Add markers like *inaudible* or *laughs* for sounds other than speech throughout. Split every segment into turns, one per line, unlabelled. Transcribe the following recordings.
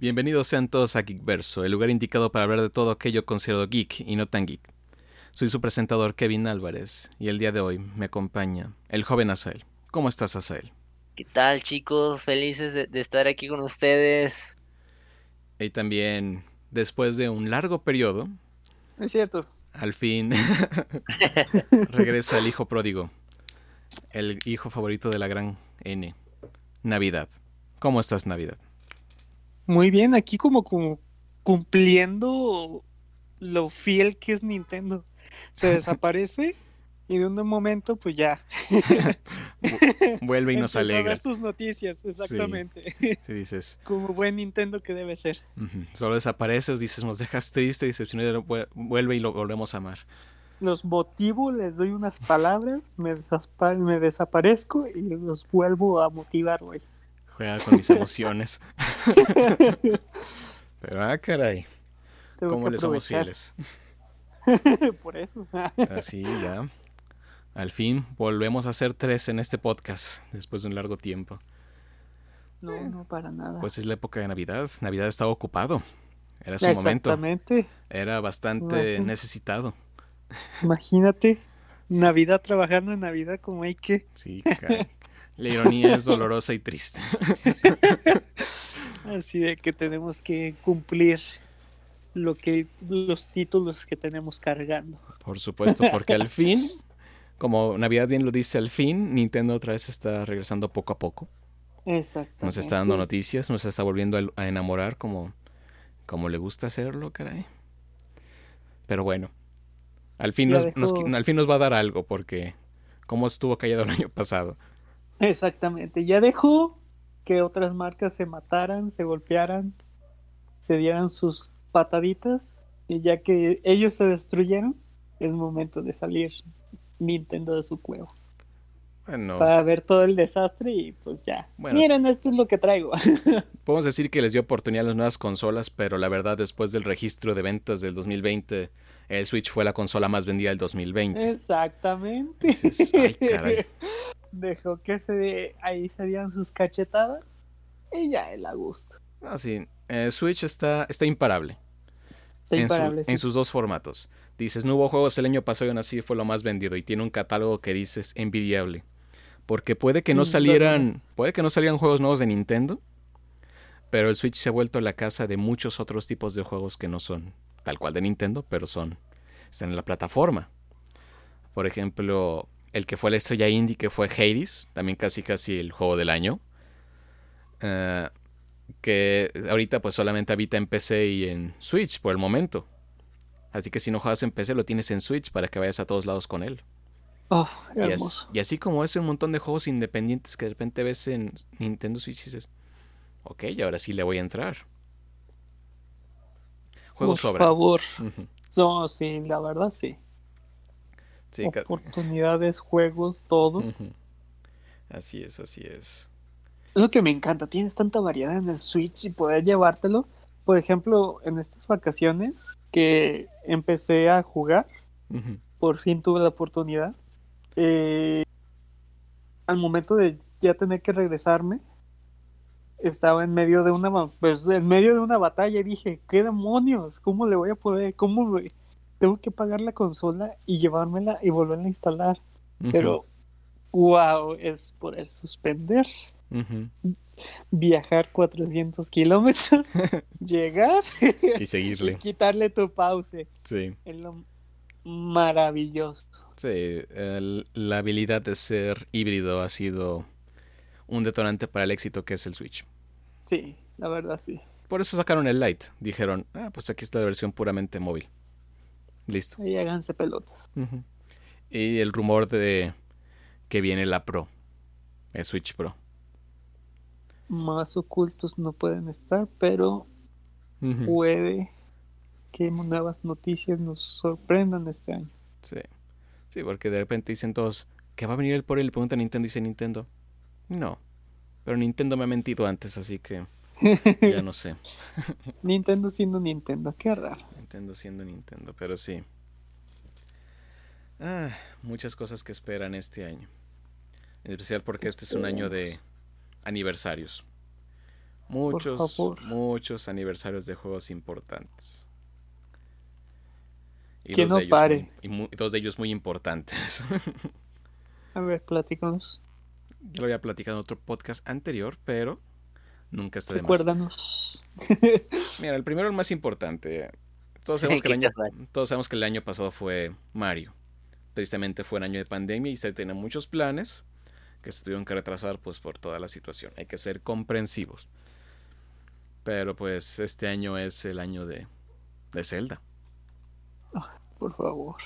Bienvenidos sean todos a Geekverso, el lugar indicado para hablar de todo aquello considerado geek y no tan geek. Soy su presentador Kevin Álvarez y el día de hoy me acompaña el joven Asael. ¿Cómo estás, Asael?
¿Qué tal, chicos? Felices de, de estar aquí con ustedes.
Y también, después de un largo periodo,
Es cierto.
al fin *laughs* *laughs* regresa el hijo pródigo, el hijo favorito de la gran N, Navidad. ¿Cómo estás, Navidad?
Muy bien, aquí como, como cumpliendo lo fiel que es Nintendo. Se *laughs* desaparece y de un momento pues ya.
Vuelve y nos
a
alegra.
dar sus noticias, exactamente.
Dices, *laughs*
como buen Nintendo que debe ser.
ujú, solo desapareces, dices, nos dejas triste, decepcionado, vu- vuelve y lo volvemos a amar.
Los motivo, les doy unas palabras, me, desapa- me desaparezco y los vuelvo a motivar, güey.
Juega con mis *laughs* emociones. *laughs* Pero, ah, caray,
Tengo
¿cómo le somos fieles? *laughs*
Por eso.
Así, ya. Al fin volvemos a ser tres en este podcast, después de un largo tiempo.
No, no, para nada.
Pues es la época de Navidad. Navidad estaba ocupado. Era su momento.
Exactamente.
Era bastante necesitado.
Imagínate. Navidad trabajando en Navidad como hay que.
Sí, caray. La ironía es dolorosa y triste. *laughs*
Así de que tenemos que cumplir lo que los títulos que tenemos cargando.
Por supuesto, porque al fin, como Navidad bien lo dice, al fin Nintendo otra vez está regresando poco a poco.
Exacto.
Nos está dando noticias, nos está volviendo a- a enamorar como, como le gusta hacerlo, caray. Pero bueno, al fin, nos, nos- al fin nos va a dar algo, porque como estuvo callado el año pasado.
Exactamente. Ya dejó que otras marcas se mataran, se golpearan, se dieran sus pataditas. Y ya que ellos se destruyeron, es momento de salir Nintendo de su cueva.
Bueno,
Para ver todo el desastre y pues ya.
Bueno.
Miren, esto es lo que traigo. *laughs*
podemos decir que les dio oportunidad a las nuevas consolas, pero la verdad, después del registro de ventas del 2020, el Switch fue la consola más vendida del 2020.
Exactamente.
Dices, ay, caray. *laughs*
Dejó que se ahí se dieran sus cachetadas y ya el a gusto.
Ah, sí, eh, Switch está, está imparable.
Está
en, su-
imparable, sí.
en sus dos formatos. Dices, no hubo juegos el año pasado y aún así fue lo más vendido y tiene un catálogo que dices envidiable. Porque puede que no
Mm,
salieran, puede que no salieran juegos nuevos de Nintendo, pero el Switch se ha vuelto la casa de muchos otros tipos de juegos que no son tal cual de Nintendo, pero son están en la plataforma. Por ejemplo, el que fue la estrella indie que fue Hades, también casi casi el juego del año. Eh, que ahorita pues solamente habita en PC y en Switch por el momento. Así que si no juegas en PC lo tienes en Switch para que vayas a todos lados con él.
Oh,
Y, así como es un montón de juegos independientes que de repente ves en Nintendo Switch y dices, ok, y ahora sí le voy a entrar.
Por favor. No, sí, la verdad sí.
Sí,
Oportunidades, juegos, todo.
Así es, así es.
Es lo que me encanta. Tienes tanta variedad en el Switch y poder llevártelo. Por ejemplo, en estas vacaciones que empecé a jugar, por fin tuve la oportunidad. eh, al momento de ya tener que regresarme, estaba en medio de una pues en medio de una batalla y dije, ¿qué demonios? ¿Cómo le voy a poder? ¿Cómo me- tengo que pagar la consola y llevármela y volverla a instalar? Pero wow, es poder suspender, viajar 400 kilómetros, *laughs* llegar
Y
y
seguirle.
quitarle tu pause.
Sí.
Es lo maravilloso.
Sí, el- la habilidad de ser híbrido ha sido un detonante para el éxito que es el Switch.
Sí, la verdad sí.
Por eso sacaron el Lite. Dijeron, ah, pues aquí está la versión puramente móvil. Listo.
Ahí háganse pelotas.
Y el rumor de que viene la Pro, el Switch Pro.
Más ocultos no pueden estar, pero puede que nuevas noticias nos sorprendan este año.
Sí. Sí, porque de repente dicen todos que va a venir el por él y le a Nintendo y dice Nintendo. No. Pero Nintendo me ha mentido antes, así que *laughs* ya no sé. *laughs*
Nintendo siendo Nintendo, qué raro.
Nintendo siendo Nintendo, pero sí. Ah, muchas cosas que esperan este año. En especial porque este es un año de aniversarios. Muchos, muchos aniversarios de juegos importantes. Y
Que no pare.
muy- y mu- dos de ellos muy importantes. *laughs*
A ver, platícanos.
Ya lo había platicado en otro podcast anterior, pero nunca está de más.
Recuérdanos. *laughs*
Mira, el primero, el más importante. Todos *laughs* sabemos, que el
Qué
año,
casual.
todos sabemos que el año pasado fue Mario. Tristemente fue un año de pandemia y se tenían muchos planes que se tuvieron que retrasar pues por toda la situación. Hay que ser comprensivos. Pero pues este año es el año de, de Zelda.
Por favor.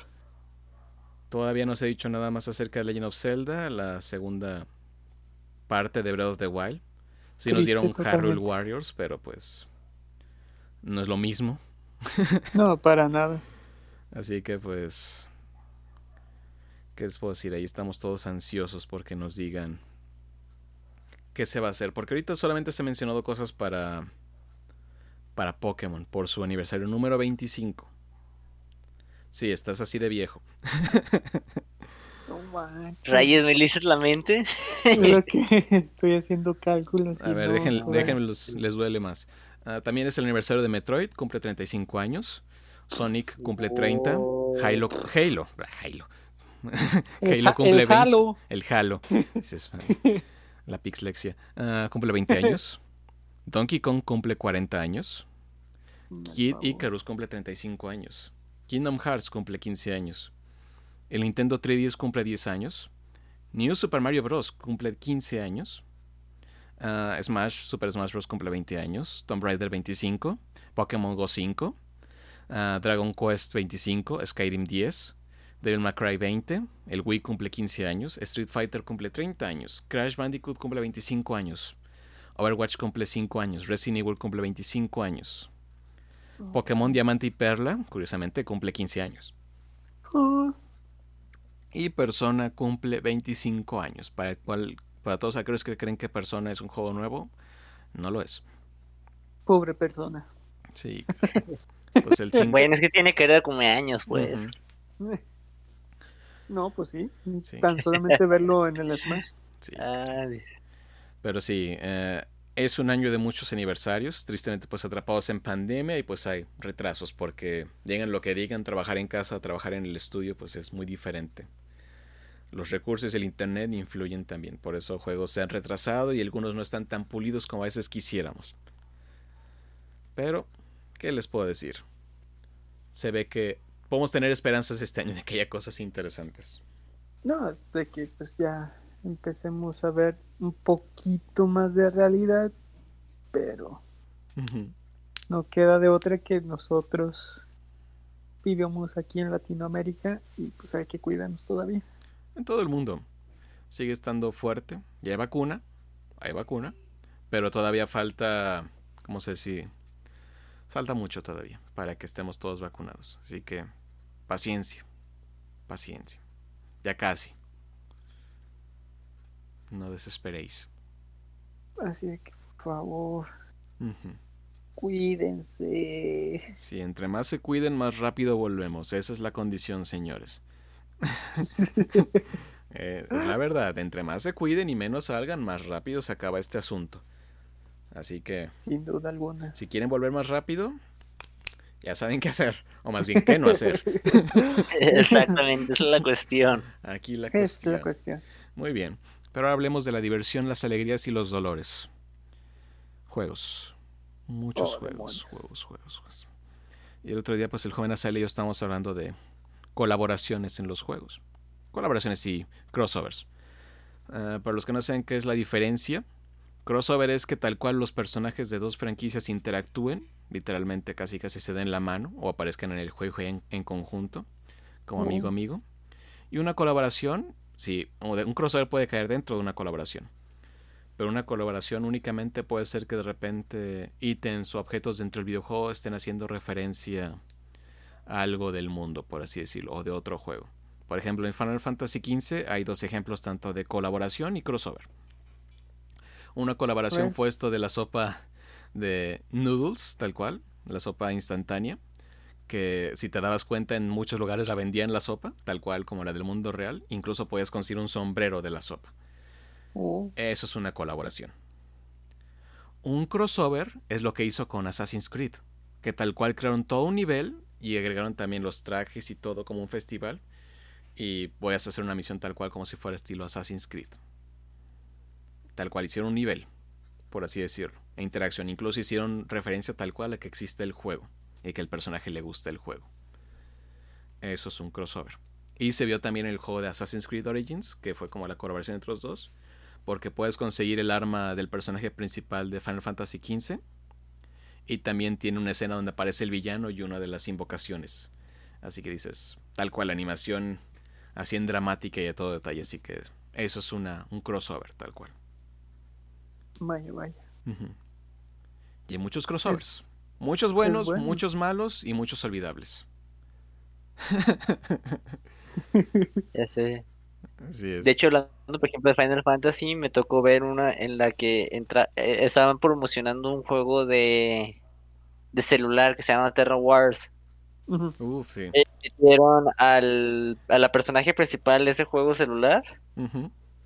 Todavía no se ha dicho nada más acerca de Legend of Zelda, la segunda parte de Breath of the Wild. Sí nos dieron Hyrule
totalmente.
Warriors, pero pues no es lo mismo. *laughs*
No, para nada.
Así que pues... ¿Qué les puedo decir? Ahí estamos todos ansiosos porque nos digan qué se va a hacer. Porque ahorita solamente se han mencionado cosas para... Para Pokémon, por su aniversario número 25. Sí, estás así de viejo. *laughs*
Manches.
Rayos, me leíste la mente.
Creo *laughs* que estoy haciendo cálculos.
A ver,
no, no.
déjenme, los- les duele más. Ah, también es el aniversario de Metroid, cumple 35 años. Sonic cumple 30.
Oh.
Halo, Halo, ah, Halo.
El
Halo cumple
el
20.
Halo.
El Halo. Ah, *laughs* la pixlexia. Ah, cumple 20 años. Donkey Kong cumple 40 años. Kid. Icarus cumple 35 años. Kingdom Hearts cumple 15 años. El Nintendo 3DS cumple 10 años. New Super Mario Bros. cumple 15 años. Ah, Smash, Super Smash Bros. cumple 20 años. Tomb Raider 25. Pokémon Go 5. ah, Dragon Quest 25. Skyrim 10. Devil May Cry 20. El Wii cumple 15 años. Street Fighter cumple 30 años. Crash Bandicoot cumple 25 años. Overwatch cumple 5 años. Resident Evil cumple 25 años. Pokémon Diamante y Perla, curiosamente, cumple 15 años.
Ah,
Y Persona cumple 25 años. Para, cual- para todos aquellos que creen que Persona es un juego nuevo, no lo es.
pobre persona.
Sí. *laughs* Pues el 5.
Bueno, es que tiene que ver con años, pues. *laughs*
No, pues sí.
Sí.
Tan solamente verlo en el Smash.
Sí.
Ah,
Pero sí, eh, es un año de muchos aniversarios. Tristemente, pues atrapados en pandemia y pues hay retrasos porque digan lo que digan, trabajar en casa, trabajar en el estudio, pues es muy diferente. Los recursos del internet influyen también, por eso juegos se han retrasado y algunos no están tan pulidos como a veces quisiéramos. Pero, ¿qué les puedo decir? Se ve que podemos tener esperanzas este año de que haya cosas interesantes.
No, de que pues ya empecemos a ver un poquito más de realidad, pero no queda de otra que nosotros vivimos aquí en Latinoamérica y pues hay que cuidarnos todavía.
En todo el mundo. Sigue estando fuerte. Ya hay vacuna. Hay vacuna. Pero todavía falta. ¿Cómo se dice? Falta mucho todavía para que estemos todos vacunados. Así que paciencia. Paciencia. Ya casi. No desesperéis.
Así que por favor, cuídense.
Si entre más se cuiden, más rápido volvemos. Esa es la condición, señores. *laughs* Eh, es la verdad. Entre más se cuiden y menos salgan, más rápido se acaba este asunto. Así que
Sin duda alguna.
Si quieren volver más rápido, ya saben qué hacer. O más bien, qué no hacer. *laughs*
Exactamente, esa es la cuestión.
Aquí la
Es
cuestión.
la cuestión.
Muy bien. Pero ahora hablemos de la diversión, las alegrías y los dolores. Juegos. Muchos
Oh,
juegos,
demonios.
juegos, juegos, juegos. Y el otro día, pues el joven Azale y yo estábamos hablando de colaboraciones en los juegos. Colaboraciones y crossovers. Ah, para los que no saben qué es la diferencia, crossover es que tal cual los personajes de dos franquicias interactúen, literalmente casi casi se den la mano o aparezcan en el juego en, en conjunto, como
Oh.
amigo amigo. Y una colaboración, sí, un crossover puede caer dentro de una colaboración. Pero una colaboración únicamente puede ser que de repente ítems o objetos dentro del videojuego estén haciendo referencia algo del mundo, por así decirlo, o de otro juego. Por ejemplo, en Final Fantasy XV hay dos ejemplos tanto de colaboración y crossover. Una colaboración
Bueno.
fue esto de la sopa de noodles, tal cual, la sopa instantánea, que si te dabas cuenta en muchos lugares la vendían la sopa, tal cual como la del mundo real, incluso podías conseguir un sombrero de la sopa.
Oh,
Eso es una colaboración. Un crossover es lo que hizo con Assassin's Creed, que tal cual crearon todo un nivel y agregaron también los trajes y todo como un festival. Y voy a hacer una misión tal cual como si fuera estilo Assassin's Creed. Tal cual hicieron un nivel, por así decirlo, e interacción. Incluso hicieron referencia tal cual a que existe el juego y que el personaje le gusta el juego. Eso es un crossover. Y se vio también el juego de Assassin's Creed Origins, que fue como la colaboración entre los dos, porque puedes conseguir el arma del personaje principal de Final Fantasy XV. Y también tiene una escena donde aparece el villano y una de las invocaciones. Así que dices, tal cual, la animación así en dramática y a todo detalle. Así que eso es una, un crossover, tal cual.
Vaya, vaya.
Y hay muchos crossovers. muchos buenos, muchos malos y muchos olvidables. *laughs*
ya sé. De hecho, hablando, por ejemplo, de Final Fantasy, me tocó ver una en la que entra, eh, estaban promocionando un juego de, de celular que se llama Terra Wars.
Uf, sí.
Eh, metieron al, a la personaje principal de ese juego celular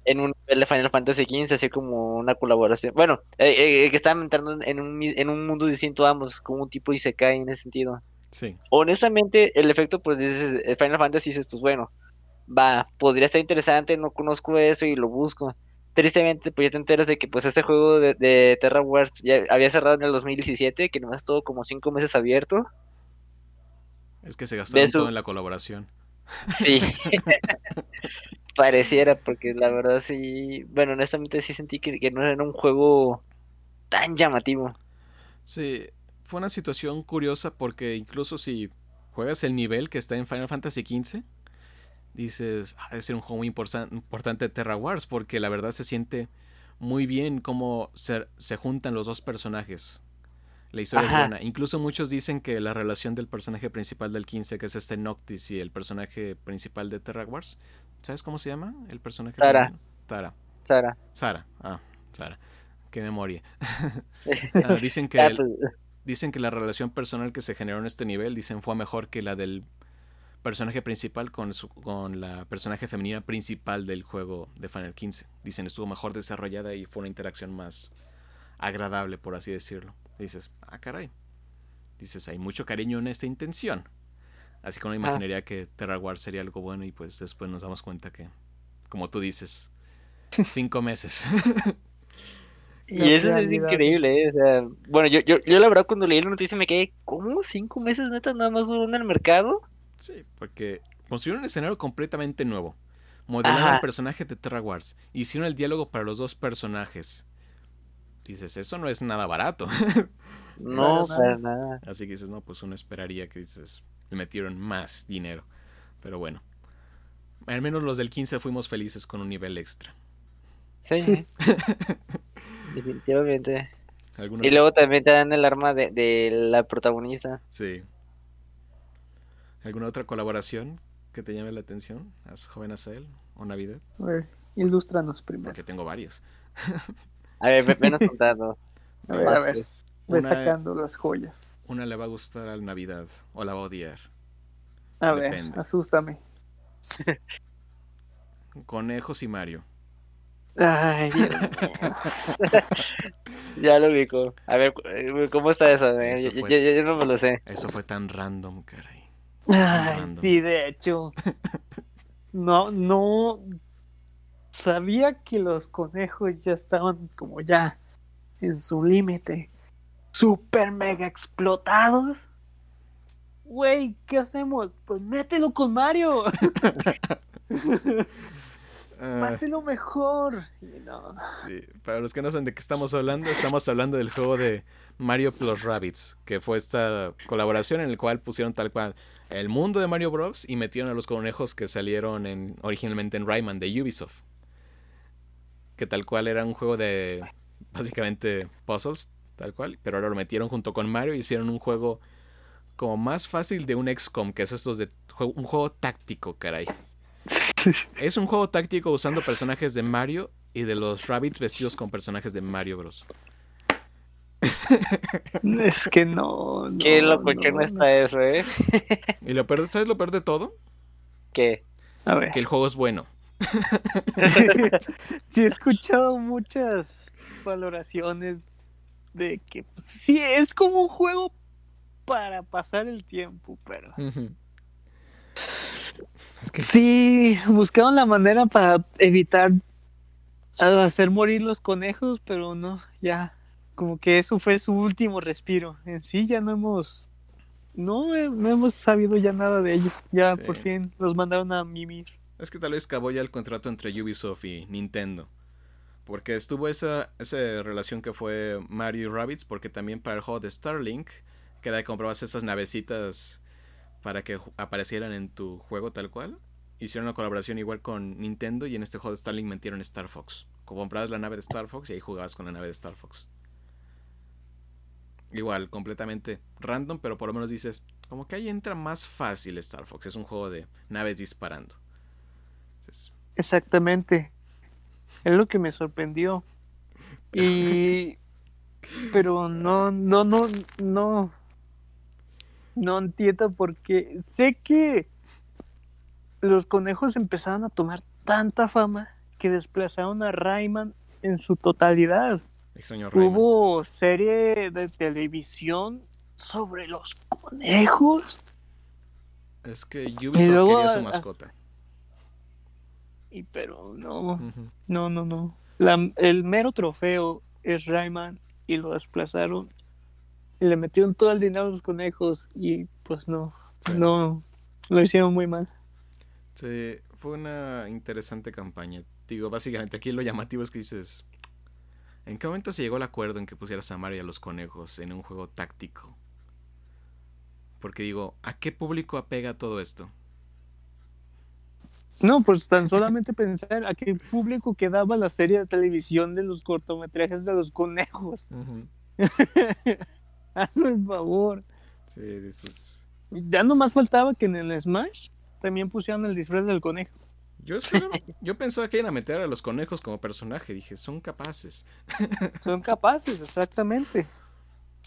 en un nivel de Final Fantasy XV, así como una colaboración. Bueno, eh, que estaban entrando en un, en un mundo distinto ambos, como un tipo y se cae en ese sentido.
Sí.
Honestamente, el efecto, pues dices, Final Fantasy dices, pues bueno, va, podría estar interesante, no conozco eso y lo busco. Tristemente, pues ya te enteras de que pues ese juego de, Terra Wars ya había cerrado en el 2017, que nomás estuvo como cinco meses abierto.
Es que se gastaron todo en la colaboración.
Sí. *laughs* Pareciera, porque la verdad sí, bueno, honestamente sí sentí que, que no era un juego tan llamativo.
Sí, fue una situación curiosa porque incluso si juegas el nivel que está en Final Fantasy XV, dices, ah, debe ser un juego muy importante de Terra Wars, porque la verdad se siente muy bien cómo se, se juntan los dos personajes. La historia es buena. Incluso muchos dicen que la relación del personaje principal del 15, que es este Noctis, y el personaje principal de Terra Wars, ¿sabes cómo se llama? El personaje.
Tara.
Tara.
Sara.
Sara. Ah, Sara. Qué memoria. *laughs* *laughs* Ah, dicen que ah, pues, dicen que la relación personal que se generó en este nivel, dicen fue mejor que la del personaje principal con, su, con la personaje femenina principal del juego de Final 15. Dicen estuvo mejor desarrollada y fue una interacción más agradable, por así decirlo. Dices, ah, caray. Dices, hay mucho cariño en esta intención. Así que uno ah. imaginaría que Terra Wars sería algo bueno y pues después nos damos cuenta que, como tú dices, *laughs* cinco meses.
y eso es increíble, ¿eh? bueno, yo, yo, yo la verdad cuando leí la noticia me quedé, ¿cómo? ¿Cinco meses neta nada más duró en el mercado?
Sí, porque construyeron un escenario completamente nuevo. Modelaron el personaje de Terra Wars. Hicieron el diálogo para los dos personajes. Dices, eso no es nada barato. *laughs*
no, para nada.
Así que dices, no, pues uno esperaría que dices, le metieron más dinero. Pero bueno. Al menos los del 15 fuimos felices con un nivel extra.
Sí. *laughs* Definitivamente. Y luego también te dan el arma de, de la protagonista.
Sí. ¿Alguna otra colaboración que te llame la atención? ¿As joven Asael o Navidad?
A ver, ilústranos primero.
Porque tengo varias. *laughs*
a ver, menos contado.
A ver, a ver. Voy sacando las joyas.
Una le va a gustar al Navidad o la va a odiar.
A ver, asústame.
Conejos y Mario.
Ay, Dios *laughs*
ya lo ubico. A ver, ¿cómo está eso? yo, no me lo sé.
Eso fue tan random, caray.
Ay, sí, de hecho. No, no. Sabía que los conejos ya estaban como ya en su límite. Super mega explotados. Güey, ¿qué hacemos? Pues mételo con Mario. *laughs* Páselo mejor.
Sí, para los que no saben de qué estamos hablando, estamos hablando del juego de Mario Plus Rabbits, que fue esta colaboración en el cual pusieron tal cual el mundo de Mario Bros. y metieron a los conejos que salieron en, originalmente en Rayman de Ubisoft. Que tal cual era un juego de básicamente puzzles, tal cual, pero ahora lo metieron junto con Mario y hicieron un juego como más fácil de un XCOM, que es estos de un juego táctico, caray. es un juego táctico usando personajes de Mario y de los rabbits vestidos con personajes de Mario Bros. *laughs*
es que no.
Qué loco que no está eso, ¿eh? *laughs*
y lo peor, ¿sabes lo peor de todo?
¿Qué?
Que el juego es bueno. *laughs*
sí, he escuchado muchas valoraciones de que pues, sí es como un juego para pasar el tiempo, pero
Ujú. Es que
sí buscaron la manera para evitar hacer morir los conejos, pero no, ya como que eso fue su último respiro. En sí ya no hemos no, he- no hemos sabido ya nada de ellos. Ya
Sí.
por fin los mandaron a mimir.
Es que tal vez acabó ya el contrato entre Ubisoft y Nintendo. Porque estuvo esa, esa relación que fue Mario y Rabbids, porque también para el juego de Starlink, que era que comprabas esas navecitas para que aparecieran en tu juego tal cual. Hicieron una colaboración igual con Nintendo y en este juego de Starlink metieron Star Fox. Comprabas la nave de Star Fox y ahí jugabas con la nave de Star Fox. Igual, completamente random, pero por lo menos dices, como que ahí entra más fácil Star Fox. Es un juego de naves disparando. Entonces,
Exactamente. Es lo que me sorprendió. Y *laughs* pero no, no, no, no. No entiendo por qué. Sé que los conejos empezaron a tomar tanta fama que desplazaron a Rayman en su totalidad.
Extraño Rayman.
Hubo serie de televisión sobre los conejos.
Es que Ubisoft
luego
quería su mascota.
Y pero no. No, no, no. La- el mero trofeo es Rayman y lo desplazaron. Y le metieron todo el dinero a los conejos y pues no,
Sí.
no, lo hicieron muy mal.
Sí, fue una interesante campaña. Digo, básicamente aquí lo llamativo es que dices, ¿en qué momento se llegó el acuerdo en que pusieras a Mario y a los conejos en un juego táctico? Porque digo, ¿a qué público apega todo esto?
No, pues tan solamente pensar a qué público quedaba la serie de televisión de los cortometrajes de los conejos. *laughs* Hazme el favor.
Sí, dices...
Ya nomás faltaba que en el Smash también pusieran el disfraz del conejo.
Yo pensaba que iban a meter a los conejos como personaje. Dije, son capaces. *laughs*
Son capaces, exactamente.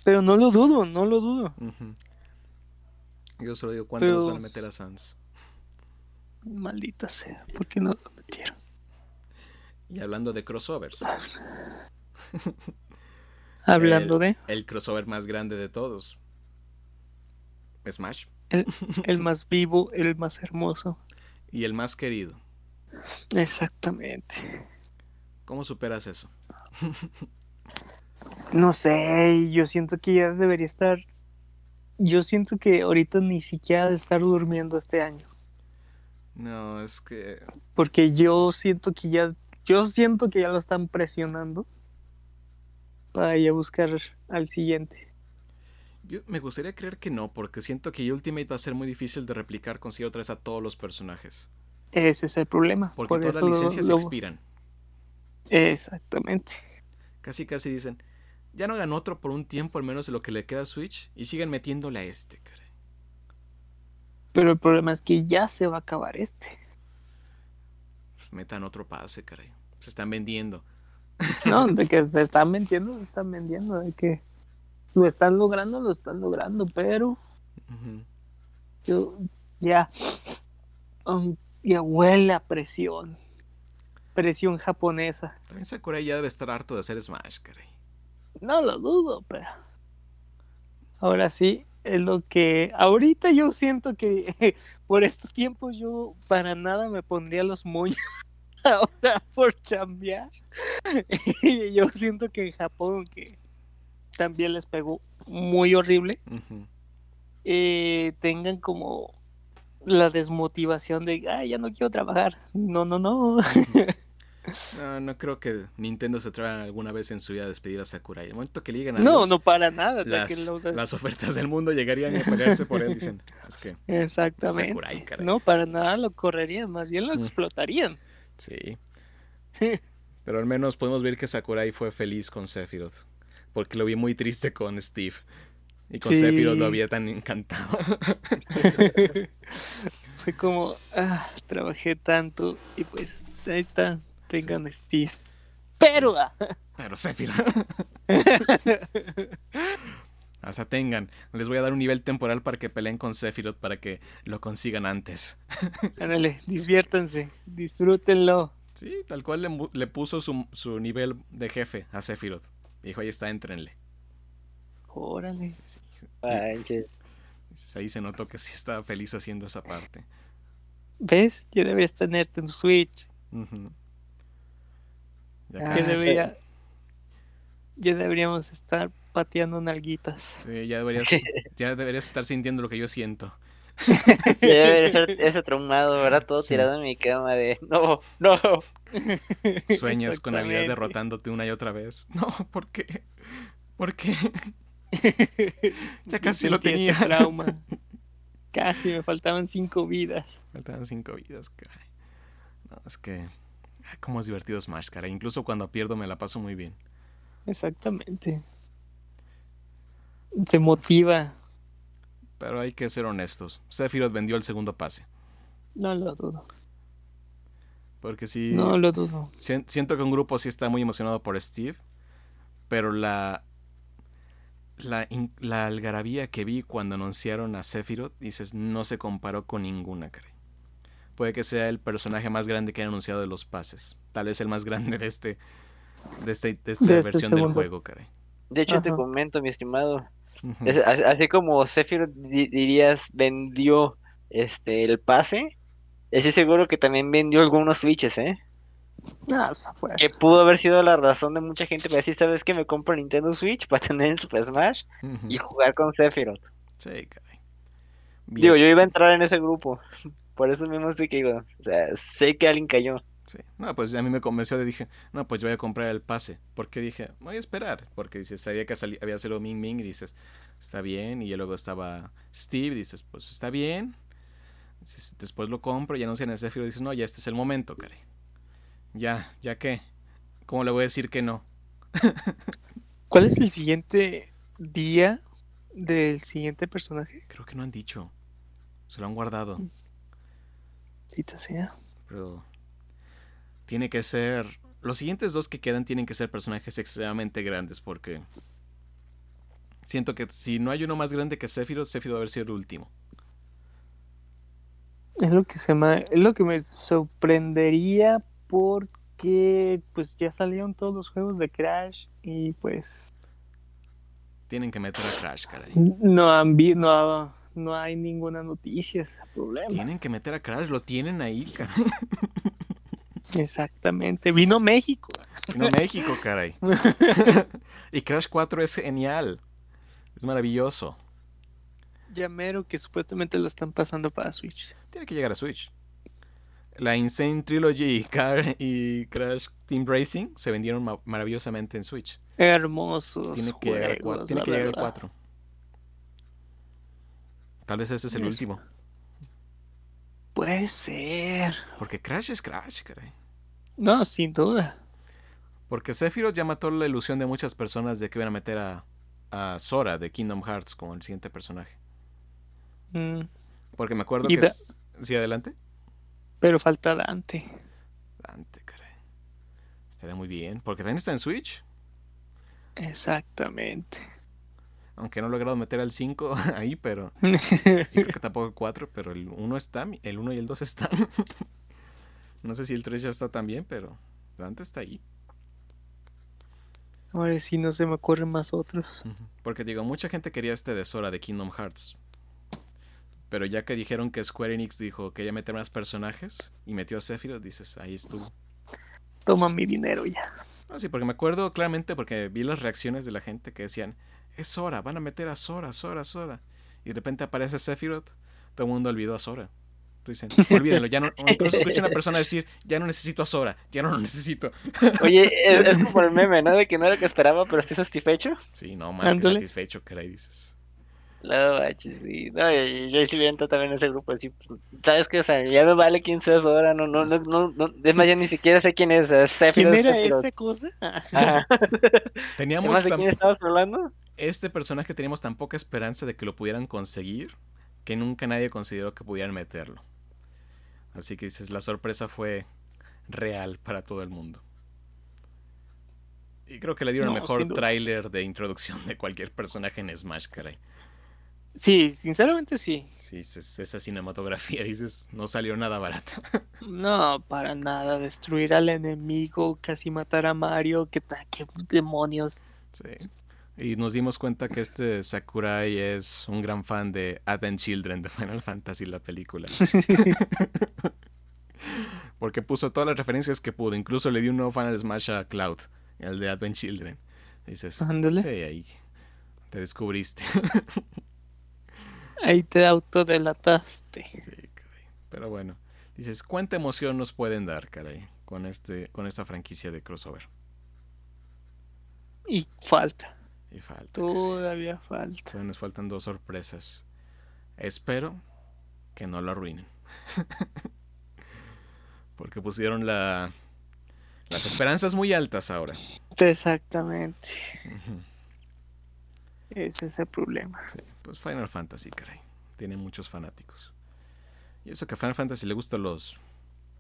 Pero no lo dudo, no lo dudo.
Ujú. Yo solo digo, ¿cuánto
Pero-
nos van a meter a Sans?
Maldita sea, ¿por qué no lo metieron?
Y hablando de crossovers, *laughs*
Hablando
El-
de
el crossover más grande de todos. Smash.
el *laughs* más vivo, el más hermoso.
Y el más querido.
Exactamente.
¿Cómo superas eso?
No sé, yo siento que ya debería estar. Yo siento que ahorita ni siquiera de estar durmiendo este año.
No, es que...
Porque yo siento que ya. Yo siento que ya lo están presionando. Para ya buscar al siguiente.
Yo me gustaría creer que no, porque siento que Ultimate va a ser muy difícil de replicar conseguir otra vez a todos los personajes.
Ese es el problema.
Porque
Por
todas las
lo-
licencias
lo-
expiran.
Exactamente.
Casi casi dicen, ya no hagan otro por un tiempo al menos de lo que le queda a Switch y siguen metiéndole a este, caray.
Pero el problema es que ya se va a acabar este.
Pues metan otro pase, caray. Se están vendiendo. *laughs* *laughs*
No, de que se están vendiendo, se están vendiendo. De que lo están logrando, lo están logrando, pero yo ya, um, ya huele a presión. Presión japonesa.
También Sakurai ya debe estar harto de hacer Smash, caray.
No lo dudo, pero ahora sí es lo que ahorita yo siento que *laughs* por estos tiempos yo para nada me pondría los moños *laughs* ahora por chambear. *laughs* Y yo siento que en Japón que también les pegó muy horrible. Eh, tengan como la desmotivación de, ay, ya no quiero trabajar. No, no, no. *laughs*
No, no creo que Nintendo se atreva alguna vez en su vida a despedir a Sakurai. El momento que le digan
No, no para nada.
las,
que lo-
las ofertas del mundo llegarían a pelearse por él. Dicen, *laughs* es que
Exactamente.
Sakurai,
no, para nada lo correrían, más bien lo explotarían.
sí. *laughs* Pero al menos podemos ver que Sakurai fue feliz con Sephiroth. Porque lo vi muy triste con Steve. Y con
Sí.
Sephiroth lo había tan encantado. *laughs*
Fue como, ah, trabajé tanto y pues ahí está, tengan Steve. Pero, ah, *laughs*
Pero Sephiroth. Hasta tengan. Les voy a dar un nivel temporal para que peleen con Sephiroth para que lo consigan antes. *laughs*
ándale, diviértanse, disfrútenlo.
Sí, tal cual le, le puso su, su nivel de jefe a Sephiroth. Dijo, ahí está, entrenle.
Órale.
Manches.
Dices, ahí se notó que sí estaba feliz haciendo esa parte.
¿Ves? Ya deberías tenerte en Switch.
Ya
Ah,
Ya,
casi.
debería... ya deberíamos estar pateando nalguitas.
Sí, ya deberías, ya deberías estar sintiendo lo que yo siento. *laughs*
Ya debería estar *laughs* ese traumado, ¿verdad? Todo
Sí.
tirado en mi cama de no, no.
Sueñas con Navidad
Exactamente.
derrotándote una y otra vez. *laughs* No, ¿por qué? ¿Por qué? *laughs* Ya casi lo
Sentí ese
tenía.
trauma. *laughs* Casi me faltaban cinco vidas.
Faltaban cinco vidas, caray. No, es que. ah, Cómo es divertido Smash, caray. Incluso cuando pierdo me la paso muy bien.
Exactamente. Te motiva.
Pero hay que ser honestos. Sephiroth vendió el segundo pase.
No lo dudo.
Porque sí.
No lo dudo.
sien- Siento que un grupo sí está muy emocionado por Steve. Pero la. La, in- la algarabía que vi cuando anunciaron a Sephiroth, dices, no se comparó con ninguna, caray. Puede que sea el personaje más grande que han anunciado de los pases. Tal vez el más grande de este. De, este, de esta
De este
versión del juego, caray.
De hecho, te comento, mi estimado. Así, así como Sephiroth di- dirías vendió este el pase, estoy seguro que también vendió algunos switches, ¿eh?
No, pues.
Que pudo haber sido la razón de mucha gente para decir, ¿sabes qué? Me compro Nintendo Switch para tener el Super Smash y jugar con Sephiroth.
Sí, caray. Bien.
Digo, yo iba a entrar en ese grupo. Por eso mismo sé que digo, o sea, sé que alguien cayó.
Sí. No, pues a mí me convenció de dije, no, pues yo voy a comprar el pase. Porque dije, voy a esperar. Porque dices, sabía que sali- había salido Ming Ming y dices, está bien. Y ya luego estaba Steve, dices, pues está bien. Dices, después lo compro y anuncian el Sephiroth y dices, no, ya este es el momento, caray. Ya, ya qué. ¿Cómo le voy a decir que no?
¿Cuál es el siguiente día del siguiente personaje?
Creo que no han dicho. Se lo han guardado.
Cita sea.
Pero tiene que ser. Los siguientes dos que quedan tienen que ser personajes extremadamente grandes porque siento que si no hay uno más grande que Sephiroth va a haber sido el último.
Es lo que se me, es lo que me sorprendería porque pues ya salieron todos los juegos de Crash y pues
Tienen que meter a Crash, caray.
no han vi- no, no hay ninguna noticia, ese problema.
Tienen que meter a Crash, lo tienen ahí, caray.
Exactamente. Vino México.
No México, caray. *laughs* y Crash 4 es genial. Es maravilloso.
Llamero que supuestamente lo están pasando para Switch.
Tiene que llegar a Switch. La Insane Trilogy y, Car *laughs* y Crash Team Racing se vendieron ma- maravillosamente en Switch.
Hermosos.
Tiene que llegar
juegos,
4. Tiene que llegar. 4. Tal vez ese es el último.
Puede ser.
Porque Crash es Crash, caray.
No, sin duda.
Porque Sephiroth ya mató la ilusión de muchas personas de que iban a meter a, a Sora de Kingdom Hearts como el siguiente personaje.
Mm,
Porque me acuerdo que...
da-
es- Sí, adelante.
Pero falta Dante.
Dante, caray. Estaría muy bien. Porque también está en Switch.
Exactamente.
Aunque no he logrado meter al 5 *laughs* ahí, pero... *laughs* Creo que tampoco el 4, pero el 1 está, el 1 y el 2 están. *laughs* no sé si el 3 ya está también, pero Dante está ahí.
Ahora sí no se me ocurren más otros.
Porque digo, mucha gente quería este de Sora de Kingdom Hearts. Pero ya que dijeron que Square Enix dijo que quería meter más personajes y metió a Sephiroth, dices, ahí estuvo.
Toma mi dinero ya.
Ah, sí, porque me acuerdo claramente porque vi las reacciones de la gente que decían, es Sora, van a meter a Sora, Sora, Sora. Y de repente aparece Sephiroth, todo el mundo olvidó a Sora. Tú dicen, *laughs* olvídenlo, ya no, o incluso *laughs* escuché a una persona decir, ya no necesito a Sora, ya no lo necesito. *laughs*
Oye, es, es como el meme, ¿no? De que no era lo que esperaba, pero estoy satisfecho.
Sí, no, más
Ándale.
que satisfecho, caray, dices.
No, manches, sí. No, yo, yo sí viento también en ese grupo. Así, pues, ¿Sabes qué? O sea, ya me vale quién seas ahora. No, no, no, no, no. Es más, ya ni siquiera sé quién es.
¿Quién era esa cosa? *laughs*
Teníamos
Además, ¿de quién estabas hablando?
este personaje teníamos tan poca esperanza de que lo pudieran conseguir que nunca nadie consideró que pudieran meterlo. Así que dices, la sorpresa fue real para todo el mundo. Y creo que le dieron el
No,
mejor
sin duda.
tráiler de introducción de cualquier personaje en Smash, caray.
Sí, sinceramente sí.
Sí, es- esa cinematografía, *laughs* dices, no salió nada barata.
No, para nada. Destruir al enemigo, casi matar a Mario. ¿Qué, qué demonios?
Sí. Y nos dimos cuenta que este Sakurai es un gran fan de Advent Children de Final Fantasy, la película. *laughs* Porque puso todas las referencias que pudo. Incluso le dio un nuevo Final Smash a Cloud, el de Advent Children. Dices,
Ándale.
sí, ahí te descubriste. *laughs*
Ahí te autodelataste.
Sí, caray. Pero bueno, dices, ¿cuánta emoción nos pueden dar, caray, con, este, con esta franquicia de crossover?
Y falta.
Y falta. caray.
Todavía falta.
Todavía nos faltan dos sorpresas. Espero que no lo arruinen. *laughs* Porque pusieron la, las esperanzas muy altas ahora.
Exactamente.
Ujú.
Ese es el problema.
Sí, pues Final Fantasy, caray. Tiene muchos fanáticos. Y eso que a Final Fantasy le gustan los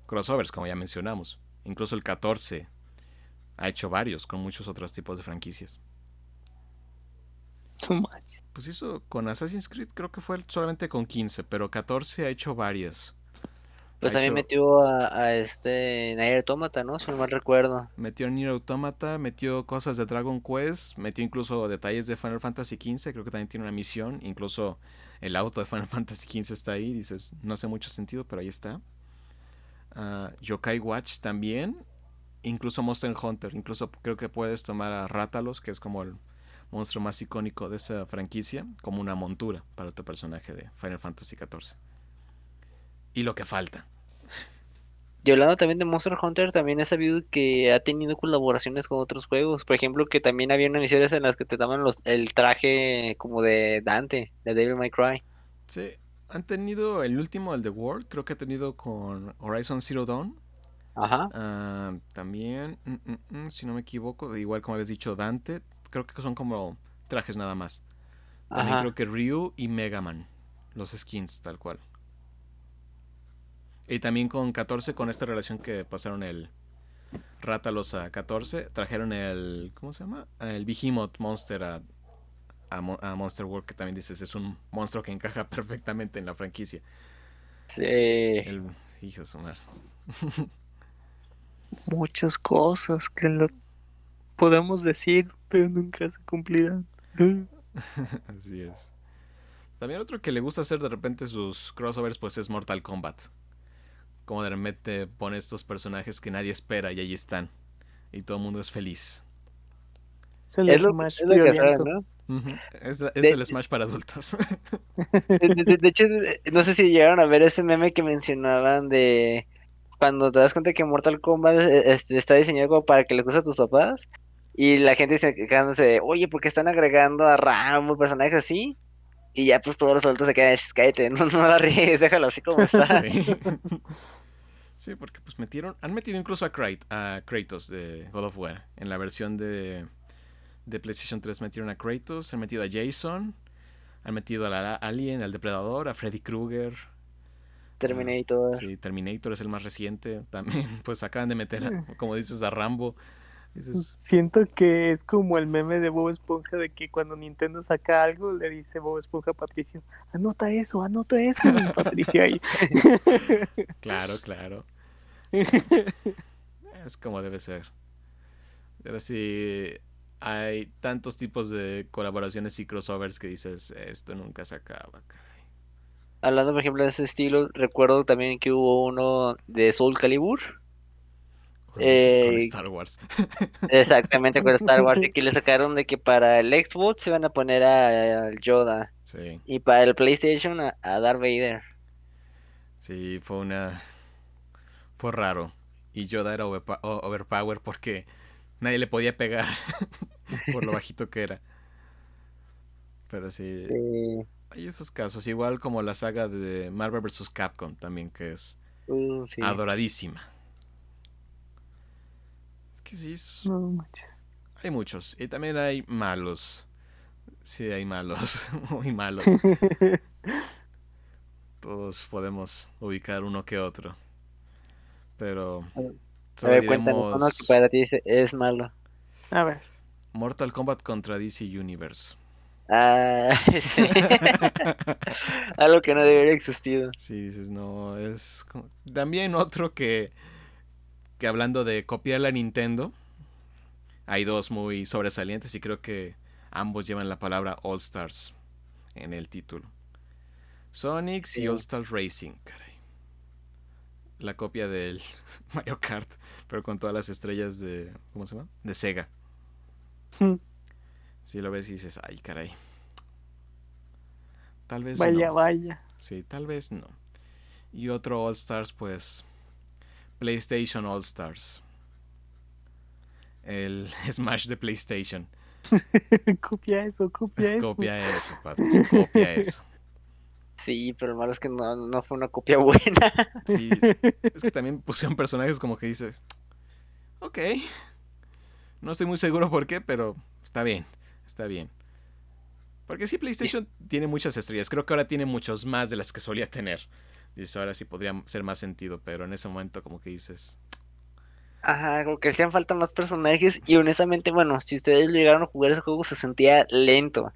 crossovers, como ya mencionamos. Incluso el 14 ha hecho varios con muchos otros tipos de franquicias.
Too much.
Pues hizo con Assassin's Creed, creo que fue solamente con 15, pero 14 ha hecho varias.
Pues también metió a, a este Nier Automata, ¿no? Si no mal recuerdo.
Metió Nier Automata, metió cosas de Dragon Quest, metió incluso detalles de Final Fantasy XV, creo que también tiene una misión, incluso el auto de Final *laughs* Fantasy XV está ahí, dices, no hace mucho sentido, pero ahí está. Ah, Yokai Watch también, incluso Monster Hunter, incluso creo que puedes tomar a Rátalos, que es como el monstruo más icónico de esa franquicia, como una montura para tu personaje de Final Fantasy XIV. Y lo que falta.
Y hablando también de Monster Hunter, también he sabido que ha tenido colaboraciones con otros juegos. Por ejemplo, que también había unas misiones en las que te daban los, el traje como de Dante, de Devil May Cry.
Sí, han tenido el último, el de World, creo que ha tenido con Horizon Zero Dawn.
Ajá.
Ah, también, mm, mm, mm, si no me equivoco, igual como habías dicho Dante, creo que son como trajes nada más. También
Ajá.
creo que Ryu y Mega Man, los skins tal cual. Y también con 14, con esta relación que pasaron el Rátalos a 14, trajeron el, ¿cómo se llama? El Behemoth Monster a, a, Mo- a Monster World, que también dices, es un monstruo que encaja *laughs* perfectamente en la franquicia.
Sí.
El hijo de su madre. *laughs*
Muchas cosas que lo podemos decir, pero nunca se cumplirán. *laughs*
Así es. También otro que le gusta hacer de repente sus crossovers, pues es Mortal Kombat. Como de repente pone estos personajes que nadie espera y ahí están. Y todo el mundo es feliz.
Es el
Es lo,
Smash
es lo que saben,
violento.
¿no?
Ujú. Es, es
De-
el Smash para adultos. *laughs*
De, de- de hecho, es- no sé si llegaron a ver ese meme que mencionaban de cuando te das cuenta que Mortal Kombat eh, este, está diseñado como para que les guste a tus papás y la gente se quedándose de, oye, ¿por qué están agregando a Rambo, personajes así? Y ya pues todos los adultos se quedan, "Shh, cállate, *laughs* no, no la riegues, déjalo así como está.
sí. Sí, porque pues metieron, han metido incluso a, Krat- a Kratos de God of War. En la versión de, de PlayStation 3 metieron a Kratos, han metido a Jason, han metido a la Alien, al Depredador, a Freddy Krueger.
Terminator.
Sí, Terminator es el más reciente. También, *laughs* pues acaban de meter, a- como dices, a Rambo.
Siento que es como el meme de Bob Esponja de que cuando Nintendo saca algo le dice Bob Esponja a Patricio, anota eso, anota eso, Patricio ahí. *laughs*
claro, claro. es como debe ser. Pero sí, hay tantos tipos de colaboraciones y crossovers que dices, esto nunca se acaba, caray.
Hablando, por ejemplo, de ese estilo, recuerdo también que hubo uno de Soul Calibur.
Con, con
Eh,
Star Wars. *laughs*
Exactamente, con Star Wars. Y aquí le sacaron de que para el Xbox se van a poner a, a Yoda.
Sí,
Y para el PlayStation a, a Darth Vader.
sí, fue una... Fue raro. Y Yoda era overpa- overpower porque nadie le podía pegar *laughs* por lo bajito que era. Pero sí,
Sí.
hay esos casos. Igual como la saga de Marvel vs. Capcom también, que es
Uh, sí.
adoradísima. Es que sí, es-
No manches.
hay muchos. Y también hay malos. Sí, hay malos. *laughs* Muy malos. *laughs* Todos podemos ubicar uno que otro. Pero
A ver, A
solo
ver, cuéntanos uno
diremos
que para ti es, es malo.
A ver,
Mortal Kombat contra DC Universe.
Ah, *laughs* sí. Algo que no debería haber existido.
Sí, dices, no, es... como- También otro que... Que hablando de copiar la Nintendo, hay dos muy sobresalientes y creo que Ambos llevan la palabra All Stars en el título. Sonics y. All Stars Racing, caray. La copia del *laughs* Mario Kart, pero con todas las estrellas de. ¿Cómo se llama? De Sega.
Hmm.
Si lo ves y dices, ay, caray. Tal vez
Vaya,
no.
vaya.
Sí, tal vez no. Y otro All Stars, pues. PlayStation All Stars. El *laughs* Smash de PlayStation. *laughs*
copia eso, copia eso.
Copia eso, Patricio, copia eso.
Sí, pero lo malo es que no, no fue una copia buena.
Sí, *laughs* es que también pusieron personajes como que dices, ok, no estoy muy seguro por qué, pero está bien, está bien. Porque sí, PlayStation tiene muchas estrellas, creo que ahora tiene muchos más de las que solía tener. Dices, ahora sí podría ser más sentido, pero en ese momento como que dices,
Ajá, como que hacían falta más personajes y honestamente, bueno, si ustedes llegaron a jugar ese juego se sentía lento.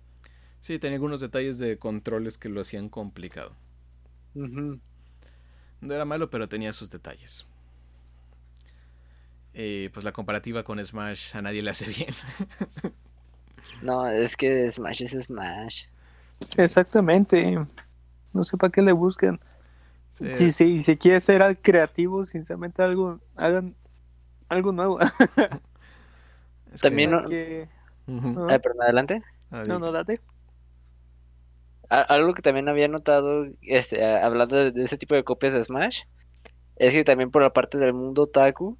sí, tenía algunos detalles de controles que lo hacían complicado. No era malo, pero tenía sus detalles. Eh, pues la comparativa con Smash a nadie le hace bien. *laughs*
No, es que Smash es Smash.
Exactamente. No sé para qué le buscan.
Sí,
Si, si, si quiere ser al creativo, sinceramente algo, hagan algo nuevo. *laughs*
es
también
que-
no- Ah, adelante.
Ah,
no, no, date.
Algo que también había notado, este, a- hablando de, de ese tipo de copias de Smash, es que también por la parte del mundo otaku,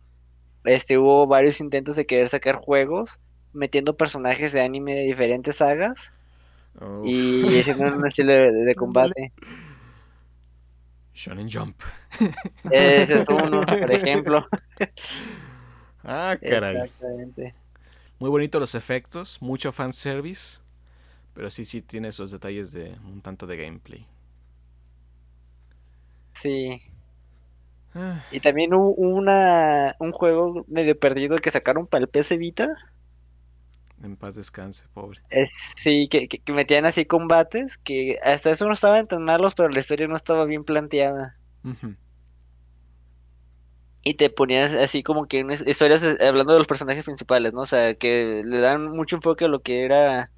este, hubo varios intentos de querer sacar juegos metiendo personajes de anime de diferentes sagas
Oh,
y haciendo un *laughs* estilo de, de combate.
Shonen Jump.
Ese es uno, *laughs* por ejemplo.
Ah, caray.
Exactamente.
Muy bonito los efectos, mucho fanservice. Pero sí, sí tiene esos detalles de un tanto de gameplay.
Sí.
Ah,
Y también hubo una, un juego medio perdido que sacaron para el PC Vita.
En paz descanse, pobre.
Eh, sí, que, que, que metían así combates, que hasta eso no estaban tan malos, pero la historia no estaba bien planteada. Y te ponías así como que historias eh, hablando de los personajes principales, ¿no? O sea, que le dan mucho enfoque a lo que era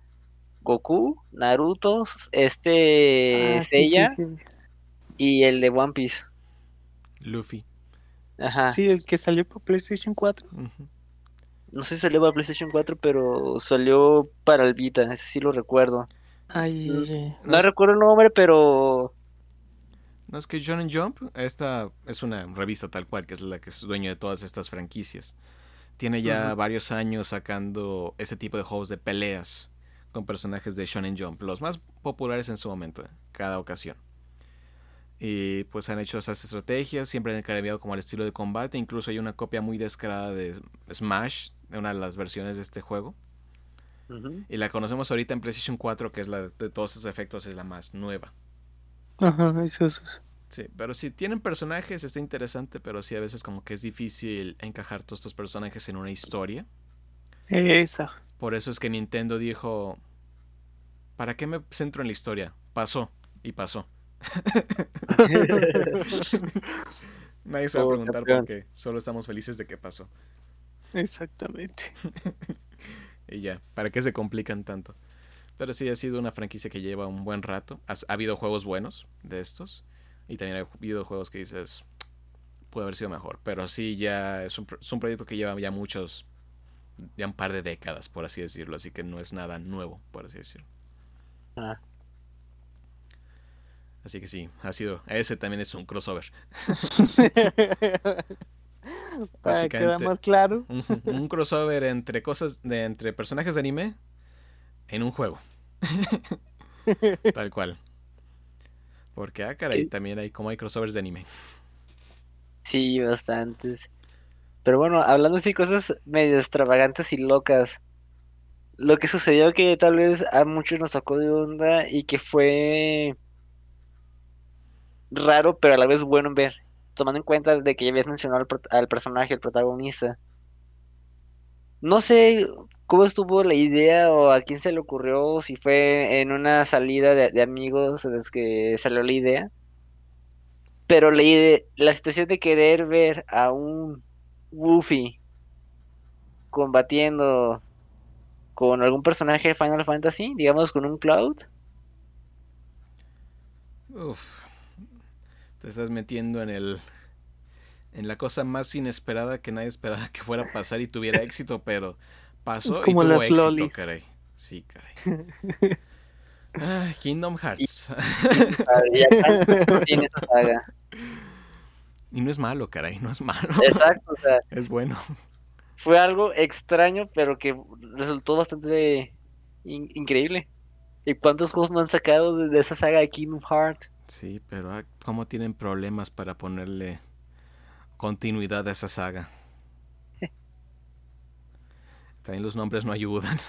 Goku, Naruto, este
Ah,
Seiya
sí, sí.
y el de One Piece.
Luffy.
Ajá.
Sí, el que salió por PlayStation 4.
Ujú.
No sé si salió para PlayStation 4, pero salió para el Vita, ese sí lo recuerdo.
Ay.
No recuerdo el nombre, pero
No es que Shonen Jump, esta es una revista tal cual, que es la que es dueño de todas estas franquicias. Tiene ya varios años sacando ese tipo de juegos de peleas con personajes de Shonen Jump, los más populares en su momento, en cada ocasión. Y pues han hecho esas estrategias, siempre han cambiado como el estilo de combate, incluso hay una copia muy descarada de Smash, una de las versiones de este juego. Y la conocemos ahorita en PlayStation 4, que es la de todos esos efectos, es la más nueva.
Ajá, eso, eso.
Sí, pero si tienen personajes está interesante, pero sí a veces como que es difícil encajar todos estos personajes en una historia.
Esa.
Por eso es que Nintendo dijo, ¿para qué me centro en la historia? Pasó y pasó. *laughs* *laughs* Nadie se va a preguntar por qué, solo estamos felices de que pasó.
Exactamente. *laughs*
Y ya, ¿para qué se complican tanto? Pero sí, ha sido una franquicia que lleva un buen rato. Ha, ha habido juegos buenos de estos. Y también ha habido juegos que dices, puede haber sido mejor. Pero sí, ya es un, pro- es un proyecto que lleva ya muchos, ya un par de décadas, por así decirlo. Así que no es nada nuevo, por así decirlo.
Ah.
Así que sí, ha sido, ese también es un crossover. *laughs* *laughs*
Para que
Básicamente.
más claro.
Un, un crossover entre cosas, de, entre personajes de anime en un juego. *laughs* Tal cual. Porque, ah, caray,
Sí.
también hay como hay crossovers de anime.
Sí, bastantes. Pero bueno, hablando así de cosas medio extravagantes y locas. Lo que sucedió que tal vez a muchos nos sacó de onda y que fue raro, pero a la vez bueno en ver. Tomando en cuenta de que ya habías mencionado al, al personaje, el protagonista. No sé cómo estuvo la idea o a quién se le ocurrió, si fue en una salida de, de amigos desde que salió la idea. Pero la, ide- la situación de querer ver a un Goofy combatiendo con algún personaje de Final Fantasy, digamos con un Cloud.
Uf, te estás metiendo en el en la cosa más inesperada que nadie esperaba que fuera a pasar y tuviera éxito, pero pasó
como
y tuvo
las
éxito,
lolis.
caray. Sí, caray. *laughs* Ah, Kingdom Hearts. Y no es malo, caray, no es malo.
Exacto, o sea,
Es bueno.
fue algo extraño, pero que resultó bastante in- increíble. ¿Y cuántos juegos no han sacado de, esa saga de Kingdom Hearts?
Sí, pero ah, cómo tienen problemas para ponerle continuidad a esa saga. *laughs* También los nombres no ayudan. *laughs*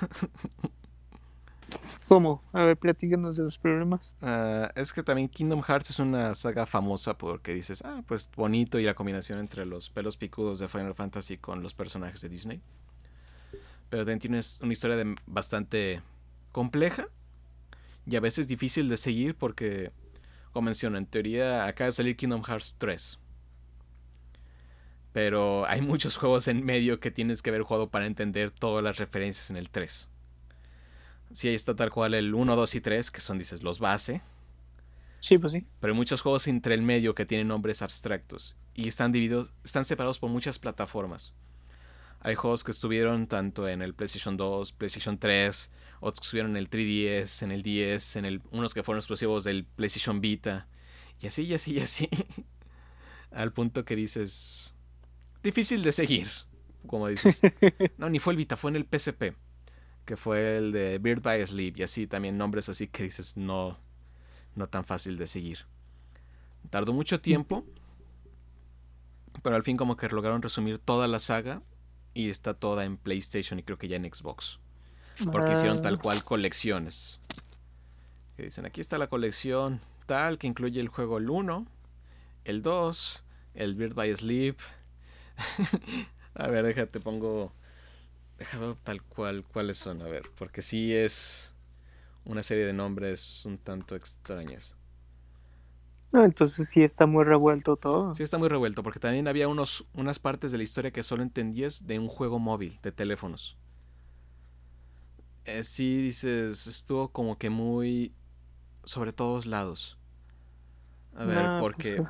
¿Cómo? A ver, platícanos de los problemas.
Ah, es que también Kingdom Hearts es una saga famosa porque dices, ah, pues bonito y la combinación entre los pelos picudos de Final Fantasy con los personajes de Disney. Pero también tiene una historia de- bastante compleja y a veces difícil de seguir porque, como menciono, en teoría acaba de salir Kingdom Hearts 3. Pero hay muchos *laughs* juegos en medio que tienes que haber jugado para entender todas las referencias en el 3. Sí, ahí está tal cual el 1, 2 y 3, que son, dices, los base.
Sí, pues sí.
Pero hay muchos juegos entre el medio que tienen nombres abstractos y están divididos, están separados por muchas plataformas. Hay juegos que estuvieron tanto en el PlayStation 2, PlayStation 3, otros que estuvieron en el 3DS, en el 10, en el, unos que fueron exclusivos del PlayStation Vita, y así, y así, y así. *laughs* Al punto que dices, difícil de seguir, como dices. *laughs* No, ni fue el Vita, fue en el PSP, que fue el de Bird by Sleep, y así también nombres así que dices, no, no tan fácil de seguir. Tardó mucho tiempo, pero al fin como que lograron resumir toda la saga y está toda en PlayStation y creo que ya en Xbox. Porque hicieron tal
Ah,
cual colecciones. Que dicen, aquí está la colección tal que incluye el juego el 1, el 2, el Bird by Sleep. *laughs* A ver, déjate, pongo... Déjame tal cual cuáles son, a ver, porque sí es una serie de nombres un tanto extrañas.
No, entonces sí está muy revuelto todo.
Sí, está muy revuelto, porque también había unos, unas partes de la historia que solo entendías de un juego móvil, de teléfonos. Eh, sí, dices, estuvo como que muy sobre todos lados. A ver,
Ah,
porque...
pues,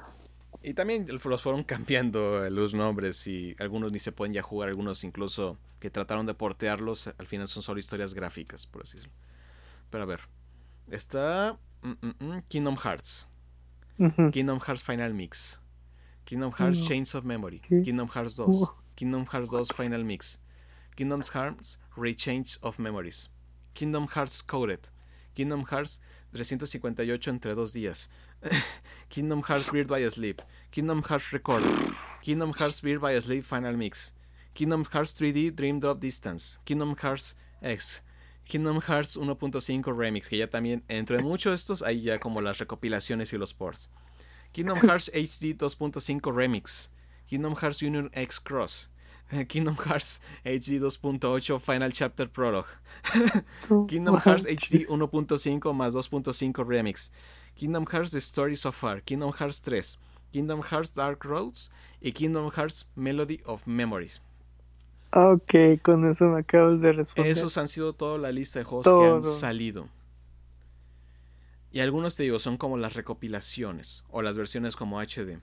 Y también los fueron *laughs* cambiando eh, los nombres y algunos ni se pueden ya jugar, algunos incluso que trataron de portearlos, al final son solo historias gráficas, por así decirlo. Pero a ver, está mm, mm, mm, Kingdom Hearts. Kingdom Hearts Final Mix. Kingdom Hearts
No.
Chains of Memory.
¿Qué?
Kingdom Hearts 2.
Uh.
Kingdom Hearts 2 Final Mix. Kingdom Hearts Rechange of Memories. Kingdom Hearts Coded. Kingdom Hearts 358 entre dos días. Kingdom Hearts Beard by Sleep. Kingdom Hearts Recorded. Kingdom Hearts Beard by Sleep Final Mix. Kingdom Hearts 3D Dream Drop Distance. Kingdom Hearts X. Kingdom Hearts 1.5 Remix, que ya también, entre muchos de estos, hay ya como las recopilaciones y los ports. Kingdom *laughs* Hearts HD 2.5 Remix. Kingdom Hearts Union X Cross. eh, Kingdom Hearts HD 2.8 Final Chapter Prologue. *laughs* Kingdom Hearts *laughs* HD 1.5 más 2.5 Remix. Kingdom Hearts The Story So Far. Kingdom Hearts 3. Kingdom Hearts Dark Roads. Y Kingdom Hearts Melody of Memories.
Ok, con eso me acabas de responder.
Esos han sido toda la lista de juegos que han
Todo.
salido. Y algunos te digo, son como las recopilaciones o las versiones como HD.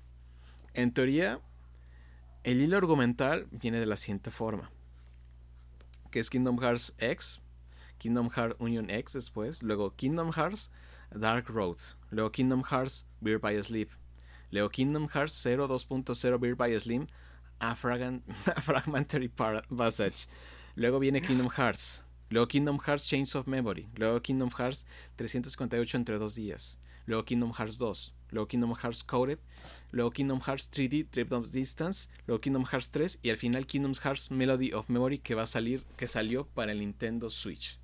En teoría, el hilo argumental viene de la siguiente forma. Que es Kingdom Hearts X, Kingdom Hearts Union X después, luego Kingdom Hearts Dark Road, luego Kingdom Hearts Beer by Sleep, luego Kingdom Hearts 0 2.0 Beer by Slim, a, *laughs* Fragmentary Passage, luego viene Kingdom Hearts, luego Kingdom Hearts Chains of Memory, luego Kingdom Hearts 358 entre dos días, luego Kingdom Hearts 2, luego Kingdom Hearts Coded, luego Kingdom Hearts 3D Trip of Distance, luego Kingdom Hearts 3 y al final Kingdom Hearts Melody of Memory que va a salir, que salió para el Nintendo Switch.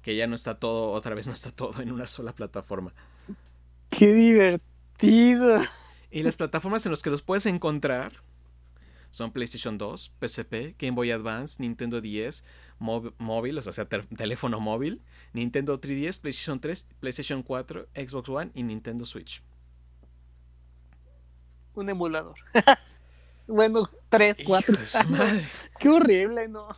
Que ya no está todo, otra vez no está todo en una sola plataforma.
¡Qué divertido!
Y las plataformas en las que los puedes encontrar son PlayStation 2, PSP, Game Boy Advance, Nintendo 10, mob- móvil, o sea, sea, tel- teléfono móvil, Nintendo 3DS, PlayStation 3, PlayStation 4, Xbox One y Nintendo Switch.
Un emulador. *laughs* bueno, tres, cuatro.
Hijo de su madre. *laughs*
¡Qué horrible, no!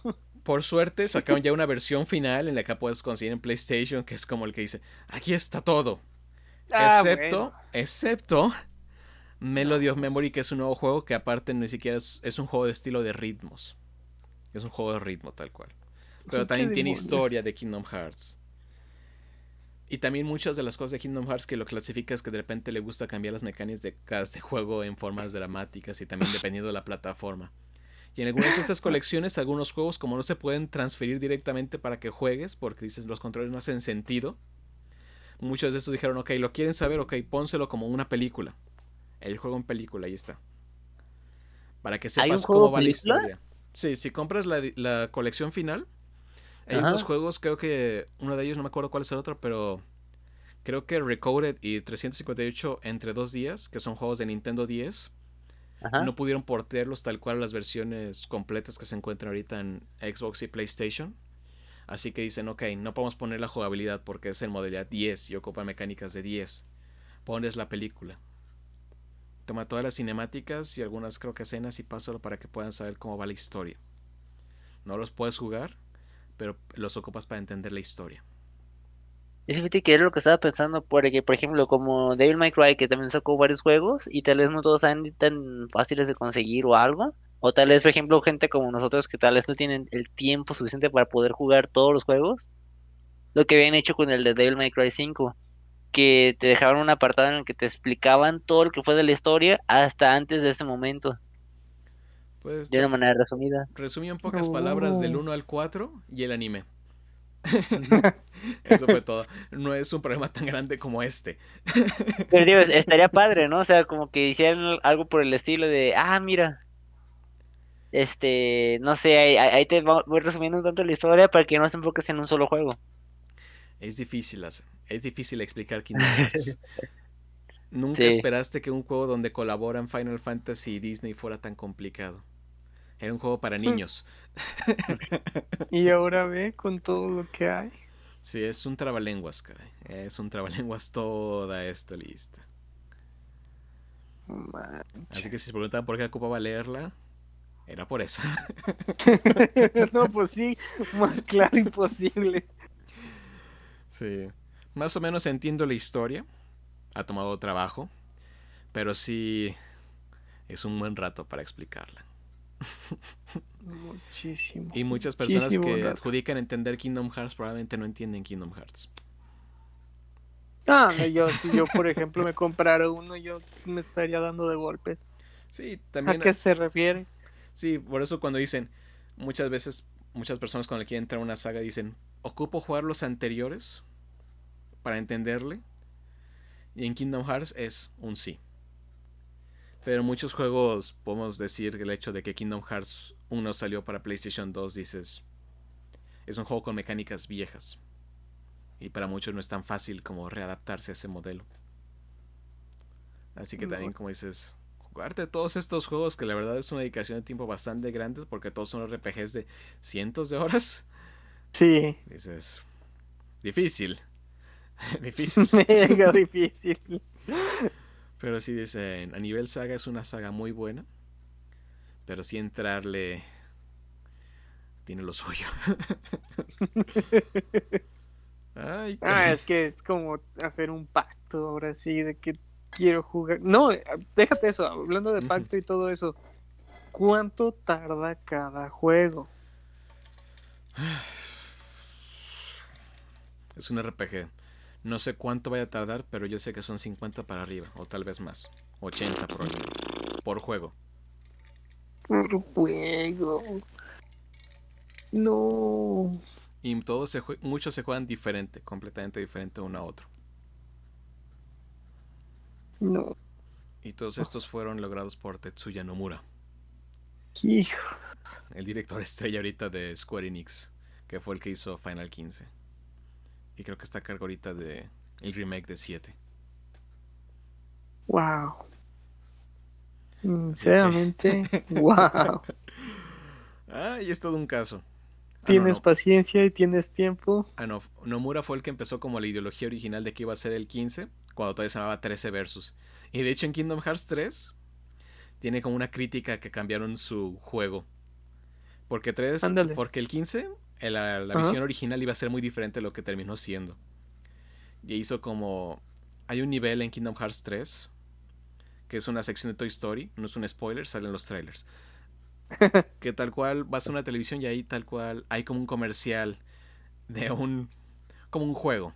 Por suerte sacaron ya *laughs* una versión final en la que puedes conseguir en PlayStation, que es como el que dice, aquí está todo.
Ah,
excepto,
bueno.
excepto Melody of Memory, que es un nuevo juego que aparte ni siquiera es, es un juego de estilo de ritmos. Es un juego de ritmo tal cual. Pero
¿Qué
también tiene historia de Kingdom Hearts. Y también muchas de las cosas de Kingdom Hearts que lo clasifica es que de repente le gusta cambiar las mecánicas de cada juego en formas dramáticas y también dependiendo de la plataforma. Y en algunas de estas colecciones, algunos juegos como no se pueden transferir directamente para que juegues, porque dices los controles no hacen sentido. Muchos de estos dijeron, ok, lo quieren saber, ok, pónselo como una película. El juego en película, ahí está. Para que
¿Hay un
sepas cómo va la historia. Sí, si compras la, la colección final, hay
Ajá.
unos juegos, creo que uno de ellos, no me acuerdo cuál es el otro, pero creo que Recoded y 358 entre dos días, que son juegos de Nintendo 10,
Ajá.
no pudieron portearlos tal cual las versiones completas que se encuentran ahorita en Xbox y PlayStation. Así que dicen, ok, no podemos poner la jugabilidad porque es en modalidad 10 y ocupa mecánicas de 10. Pones la película. Toma todas las cinemáticas y algunas creo que escenas y pásalo para que puedan saber cómo va la historia. No los puedes jugar, pero los ocupas para entender la historia.
Y fíjate que era lo que estaba pensando, porque, por ejemplo, como Devil May Cry, que también sacó varios juegos, y tal vez no todos sean tan fáciles de conseguir o algo, o tal vez, por ejemplo, gente como nosotros que tal vez no tienen el tiempo suficiente para poder jugar todos los juegos, lo que habían hecho con el de Devil May Cry 5, que te dejaban un apartado en el que te explicaban todo lo que fue de la historia hasta antes de ese momento,
Pues
de una manera resumida.
resumí en pocas
No.
palabras del 1 al 4 y el anime. *laughs* Eso fue todo. No es un problema tan grande como este. *laughs*
Pero digo, estaría padre, ¿no? O sea, como que hicieran algo por el estilo de, ah, mira, este, no sé, ahí, ahí te voy resumiendo un tanto la historia para que no se enfoques en un solo juego.
Es difícil es difícil explicar Kingdom Hearts. *laughs* Nunca
Sí.
esperaste que un juego donde colaboran Final Fantasy y Disney fuera tan complicado. Era un juego para niños. *laughs*
Y ahora ve con todo lo que hay.
Sí, es un trabalenguas, caray. Es un trabalenguas toda esta lista. Así que si se preguntaban por qué ocupaba leerla, era por eso. *laughs*
no, pues sí, más claro imposible.
Sí. Más o menos entiendo la historia. Ha tomado trabajo. Pero sí es un buen rato para explicarla.
Muchísimo.
Y muchas personas
Muchísimo
que
rato.
adjudican entender Kingdom Hearts probablemente no entienden Kingdom Hearts.
Ah, yo, si yo, por ejemplo, me comprara uno, yo me estaría dando de golpes.
Sí,
¿A
también.
qué se refiere?
Sí, por eso cuando dicen, muchas veces, muchas personas cuando quieren entrar a una saga dicen, ocupo jugar los anteriores para entenderle. Y en Kingdom Hearts es un sí. Pero en muchos juegos podemos decir que el hecho de que Kingdom Hearts 1 salió para PlayStation 2, dices, es un juego con mecánicas viejas. Y para muchos no es tan fácil como readaptarse a ese modelo. Así que también, como dices, jugarte todos estos juegos que la verdad es una dedicación de tiempo bastante grande porque todos son RPGs de cientos de horas.
Sí,
Dices, difícil. *laughs* difícil. *laughs*
mega difícil.
Pero sí dicen, a nivel saga es una saga muy buena. Pero sí entrarle tiene lo suyo. *laughs* Ay,
Ah, es que es como hacer un pacto ahora sí, de que quiero jugar. No, eh, déjate eso, hablando de pacto y todo eso. ¿Cuánto tarda cada juego?
Es un RPG. No sé cuánto vaya a tardar, pero yo sé que son 50 para arriba, o tal vez más. 80 por, por juego.
Por juego. No.
Y todos se jue- muchos se juegan diferente, completamente diferente uno a otro.
No.
Y todos estos fueron logrados por Tetsuya Nomura,
Hijo.
el director estrella ahorita de Square Enix, que fue el que hizo Final 15. Y creo que está a cargo ahorita de el remake de 7.
Wow. Sinceramente, *laughs* wow.
Ah, y es todo un caso. Ah, no,
Tienes
no.
paciencia y tienes tiempo.
Ah, no. Nomura fue el que empezó como la ideología original de que iba a ser el 15, cuando todavía se llamaba 13 versus. Y de hecho en Kingdom Hearts 3 tiene como una crítica que cambiaron su juego. Porque 3,
Ándale.
porque el 15, el- la, visión original iba a ser muy diferente de lo que terminó siendo. Y hizo como... Hay un nivel en Kingdom Hearts 3, que es una sección de Toy Story, no es un spoiler, salen los trailers. *laughs* que tal cual vas a una televisión y ahí tal cual hay como un comercial de un... como un juego.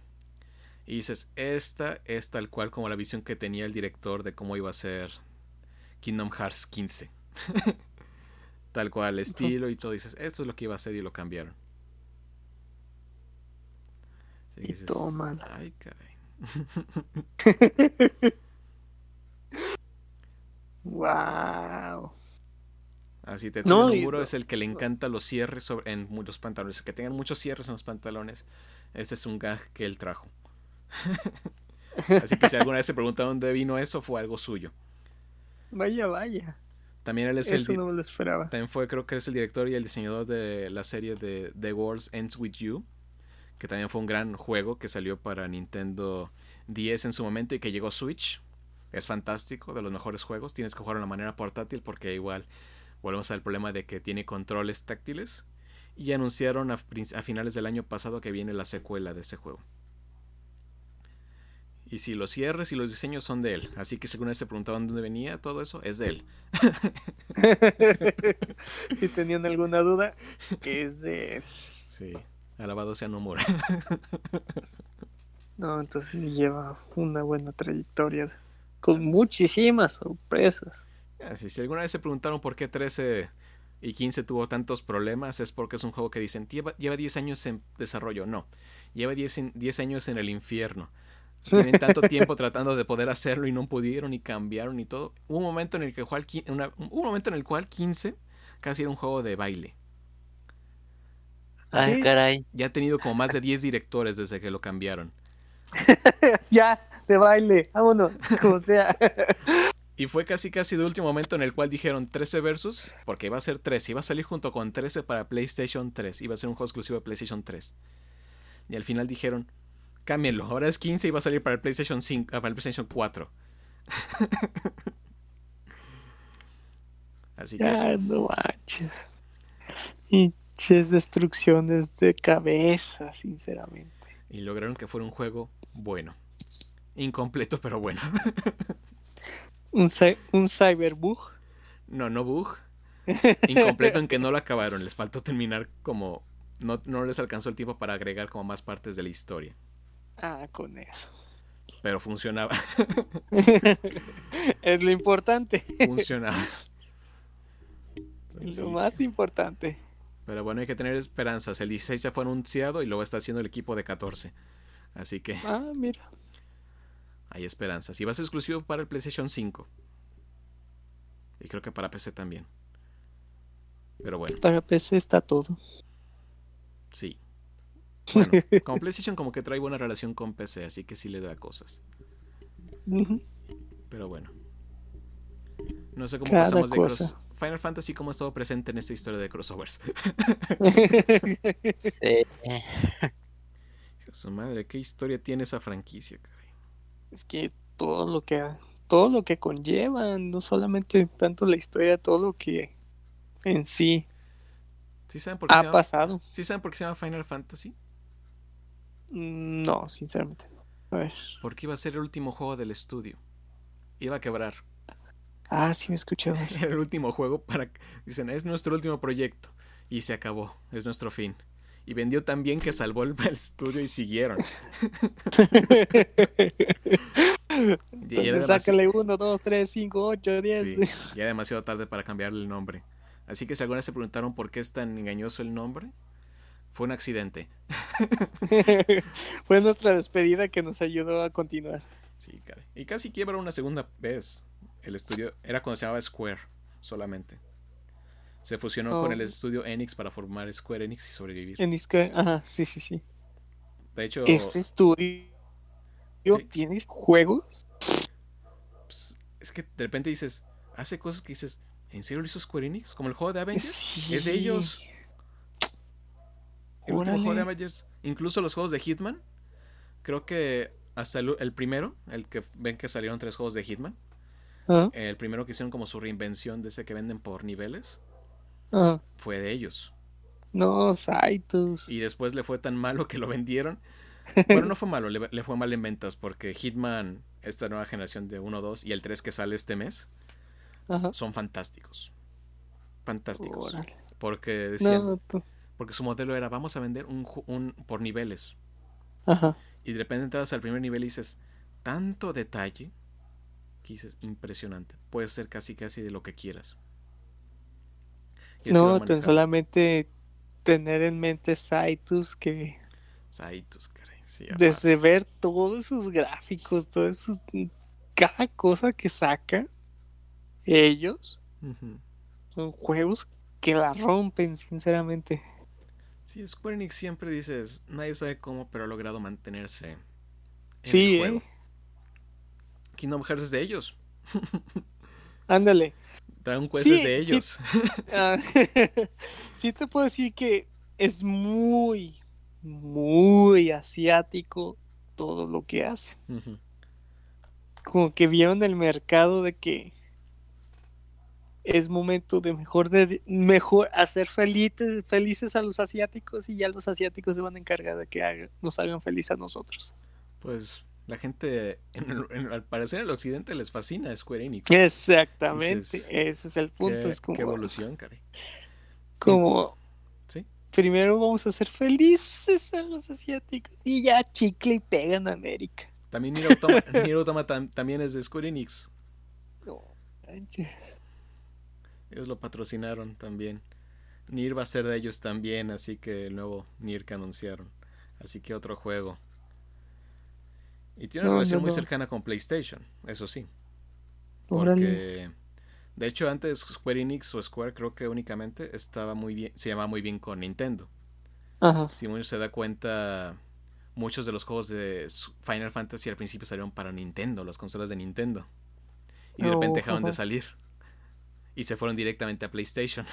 Y dices, esta es tal cual como la visión que tenía el director de cómo iba a ser Kingdom Hearts 15. *laughs* tal cual, estilo y todo. Dices, esto es lo que iba a ser y lo cambiaron. Que
Y.
Ay, caray.
wow.
Así te
No,
muro es el que le encanta los cierres sobre, en muchos pantalones. El que tengan muchos cierres en los pantalones. Ese es un gag que él trajo. *laughs* Así que si alguna vez se preguntaron dónde vino eso, fue algo suyo.
Vaya, vaya.
También él es el,
Eso
di-
no me lo esperaba.
También fue, creo que es el director y el diseñador de la serie de The World Ends With You, que también fue un gran juego que salió para Nintendo 10 en su momento y que llegó Switch. Es fantástico, de los mejores juegos. Tienes que jugarlo de manera portátil porque igual volvemos al problema de que tiene controles táctiles. Y anunciaron a, finales del año pasado que viene la secuela de ese juego. Y si los cierres y los diseños son de él. Así que según vez se preguntaban dónde venía todo eso, es de él. *laughs*
si tenían alguna duda, es de.
Sí, alabado sea Nomura. *laughs*
No, entonces lleva una buena trayectoria. Con muchísimas sorpresas.
Así, si alguna vez se preguntaron por qué 13 y 15 tuvo tantos problemas, es porque es un juego que dicen, lleva, lleva 10 años en desarrollo. No, lleva 10, en- 10 años en el infierno. *laughs* Tienen tanto tiempo tratando de poder hacerlo y no pudieron y cambiaron y todo. Hubo un momento en el que una- un momento en el cual 15 casi era un juego de baile.
Ay,
Sí.
caray.
Ya ha tenido como más de 10 directores desde que lo cambiaron. *laughs*
ya, de baile, vámonos, como sea.
Y fue casi casi de último momento en el cual dijeron 13 versus, porque iba a ser 13, iba a salir junto con 13 para PlayStation 3, iba a ser un juego exclusivo de PlayStation 3. Y al final dijeron, cámbienlo, ahora es 15 y va a salir para el PlayStation 5, ah, para el PlayStation 4. *laughs* Así que
ya, no manches. Hinches destrucciones de cabeza, sinceramente.
y lograron que fuera un juego bueno. Incompleto, pero bueno. *laughs*
Un, un cyberbug.
No, no bug. *laughs* Incompleto en que no lo acabaron, les faltó terminar como no, no les alcanzó el tiempo para agregar como más partes de la historia,
Ah, con eso.
pero funcionaba. *laughs*
es lo importante.
funcionaba.
Lo
Sí,
más importante.
Pero bueno, hay que tener esperanzas. El 16 ya fue anunciado y lo está haciendo el equipo de 14. Así que
Ah, mira.
hay esperanzas. Y va a ser exclusivo para el PlayStation 5. Y creo que para PC también. Pero bueno,
Para PC está todo.
sí. *laughs* Bueno, como PlayStation como que trae buena relación con PC, así que sí le da cosas. Pero bueno. No sé cómo
Cada
pasamos de cross-
cosa.
Final Fantasy cómo ha estado presente en esta historia de crossovers. *laughs* Su madre, qué historia tiene esa franquicia, caray.
es que todo lo que todo lo que conlleva, no solamente tanto la historia, todo lo que en sí
¿Sí saben por qué, se
ha
llama,
pasado.
¿sí saben por qué se llama Final Fantasy?
Mm, No, sinceramente. no. A ver.
Porque iba a ser el último juego del estudio. Iba a quebrar.
Ah, sí me.
Era *laughs* el último juego para... Dicen, es nuestro último proyecto. Y se acabó. Es nuestro fin. Y vendió tan bien que salvó el, el estudio y siguieron. *laughs* Y
Entonces sácale 1, 2, 3, 5, 8, 10.
Sí, ya demasiado tarde para cambiarle el nombre. Así que si alguna vez se preguntaron por qué es tan engañoso el nombre, fue un accidente. *laughs*
Fue nuestra despedida que nos ayudó a continuar.
Sí, caray. Y casi quiebra una segunda vez. El estudio era cuando se llamaba Square solamente. Se fusionó con
Oh.
el estudio Enix para formar Square Enix y sobrevivir.
En Discord, ajá, sí, sí, sí.
De hecho,
Ese estudio
Sí.
tiene juegos.
pues, es que de repente dices, hace cosas que dices, ¿en serio lo hizo Square Enix? Como el juego de Avengers.
Sí.
Es de ellos. El último juego de. Avengers. Incluso los juegos de Hitman. Creo que hasta el, el primero, el que ven que salieron tres juegos de Hitman. El primero que hicieron como su reinvención de ese que venden por niveles. Fue de ellos.
No, Saitos.
Y después le fue tan malo que lo vendieron. *laughs* Bueno, no fue malo, le, le fue mal en ventas porque Hitman, esta nueva generación de 1, 2 y el 3 que sale este mes,
Ajá.
son fantásticos. Fantásticos. Porque decían,
No,
porque su modelo era vamos a vender un, un por niveles.
Ajá.
Y de repente entras al primer nivel y dices, tanto detalle que dices, impresionante. Puede ser casi casi de lo que quieras.
No, tan solamente tener en mente Saitus que
Saitus, caray. Sí, aparte.
desde ver todos esos gráficos, todos esos, cada cosa que sacan ellos son juegos que la rompen, sinceramente.
Sí, Square Enix siempre dices, nadie sabe cómo, pero ha logrado mantenerse en
Sí,
el juego.
¿eh?
Kingdom Hearts es de ellos. *laughs*
Ándale.
Dragon Quest
Sí,
es de
sí.
ellos. *laughs*
Ah, *laughs* sí te puedo decir que es muy, muy asiático todo lo que hace. Como que vieron el mercado de que es momento de mejor de mejor hacer felices, felices a los asiáticos y ya los asiáticos se van a encargar de que haga- nos hagan felices a nosotros.
Pues la gente, en el- en- al parecer en el occidente les fascina Square Enix.
Exactamente,
Dices,
ese es el punto.
Qué,
es como,
qué evolución, caray.
como
Sí.
primero vamos a hacer felices a los asiáticos y ya chicle y pega en América.
También Nier Automata, *laughs* Nier Automata tam- también es de Square Enix.
No.
Ellos lo patrocinaron también. Nier va a ser de ellos también, así que el nuevo Nier que anunciaron. Así que otro juego. Y tiene una
No,
relación
no,
muy cercana con PlayStation, eso sí. Porque de hecho antes Square Enix o Square creo que únicamente estaba muy bien, se llamaba muy bien con Nintendo.
Ajá.
Si uno se da cuenta, muchos de los juegos de Final Fantasy al principio salieron para Nintendo, las consolas de Nintendo. Y de repente
Oh,
dejaron de salir. Y se fueron directamente a PlayStation.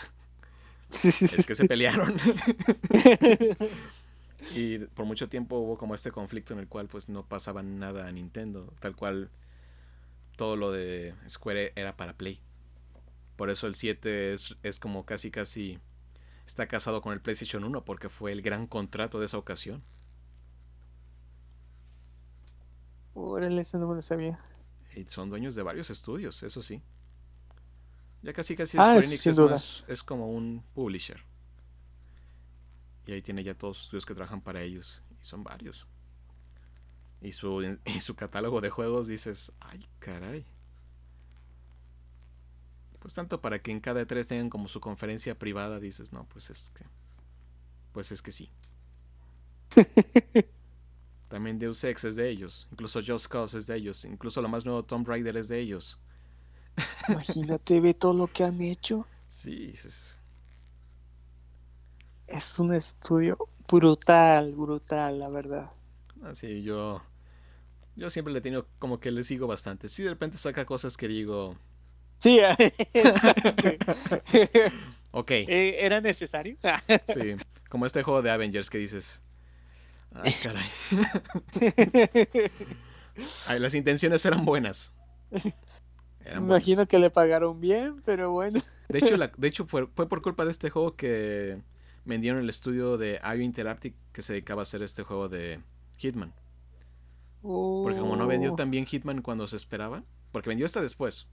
Sí, sí,
Es que se pelearon. *laughs* y por mucho tiempo hubo como este conflicto en el cual pues no pasaba nada a Nintendo. Tal cual todo lo de Square era para Play. Por eso el 7 es, es como casi casi está casado con el PlayStation 1 porque fue el gran contrato de esa ocasión.
Órale, ese no me lo sabía.
Y son dueños de varios estudios, eso sí. Ya casi casi
Ah,
Square Enix es, más- es como un publisher. Y ahí tiene ya todos los estudios que trabajan para ellos. Y son varios. Y su, *laughs* y su catálogo de juegos dices, ay caray. Pues tanto para que en cada E3 tengan como su conferencia privada, dices, no, pues es que. Pues es que sí. *laughs* También Deus Ex es de ellos. Incluso Just Cause es de ellos. Incluso lo más nuevo Tomb Raider es de ellos.
Imagínate, ve todo lo que han hecho.
Sí, dices,
Es un estudio brutal, brutal, la verdad.
Así yo. Yo siempre le he tenido como que le sigo bastante. Si de repente saca cosas que digo,
Sí, *laughs* *laughs*
ok,
eh, ¿era necesario? *laughs*
sí. Como este juego de Avengers que dices, ay caray. Ay, las intenciones eran buenas. Eran buenas.
Imagino que le pagaron bien, pero bueno.
De hecho, la- de hecho fue, fue por culpa de este juego que vendieron el estudio de IO Interactive que se dedicaba a hacer este juego de Hitman. Porque como no vendió
Oh,
tan bien Hitman cuando se esperaba, porque vendió hasta después.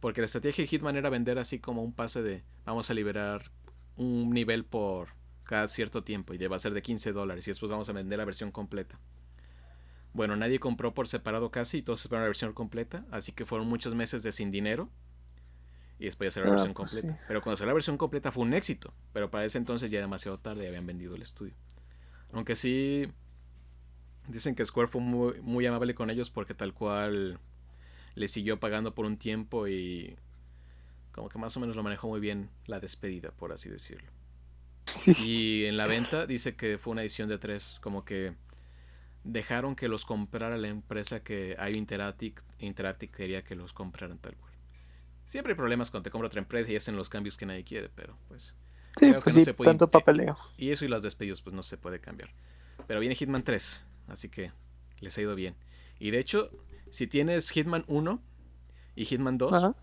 Porque la estrategia de Hitman era vender así como un pase de vamos a liberar un nivel por cada cierto tiempo y debe ser de 15 dólares y después vamos a vender la versión completa. Bueno, nadie compró por separado casi y todos esperaron la versión completa, así que fueron muchos meses de sin dinero y después ya salió la
Ah,
versión
pues
completa.
sí.
Pero cuando salió la versión completa fue un éxito, pero para ese entonces ya demasiado tarde y habían vendido el estudio. Aunque sí dicen que Square fue muy, muy amable con ellos porque tal cual le siguió pagando por un tiempo y como que más o menos lo manejó muy bien la despedida, por así decirlo.
sí.
Y en la venta dice que fue una edición de tres, como que dejaron que los comprara la empresa que IO Interactive, Interactive quería que los compraran tal cual. Siempre hay problemas cuando te compra otra empresa y hacen los cambios que nadie quiere, pero pues...
Sí, pues
no
sí,
se puede
tanto papeleo.
Y eso y las despedidos pues no se puede cambiar. Pero viene Hitman 3, así que les ha ido bien. Y de hecho, si tienes Hitman 1 y Hitman 2,
Ajá.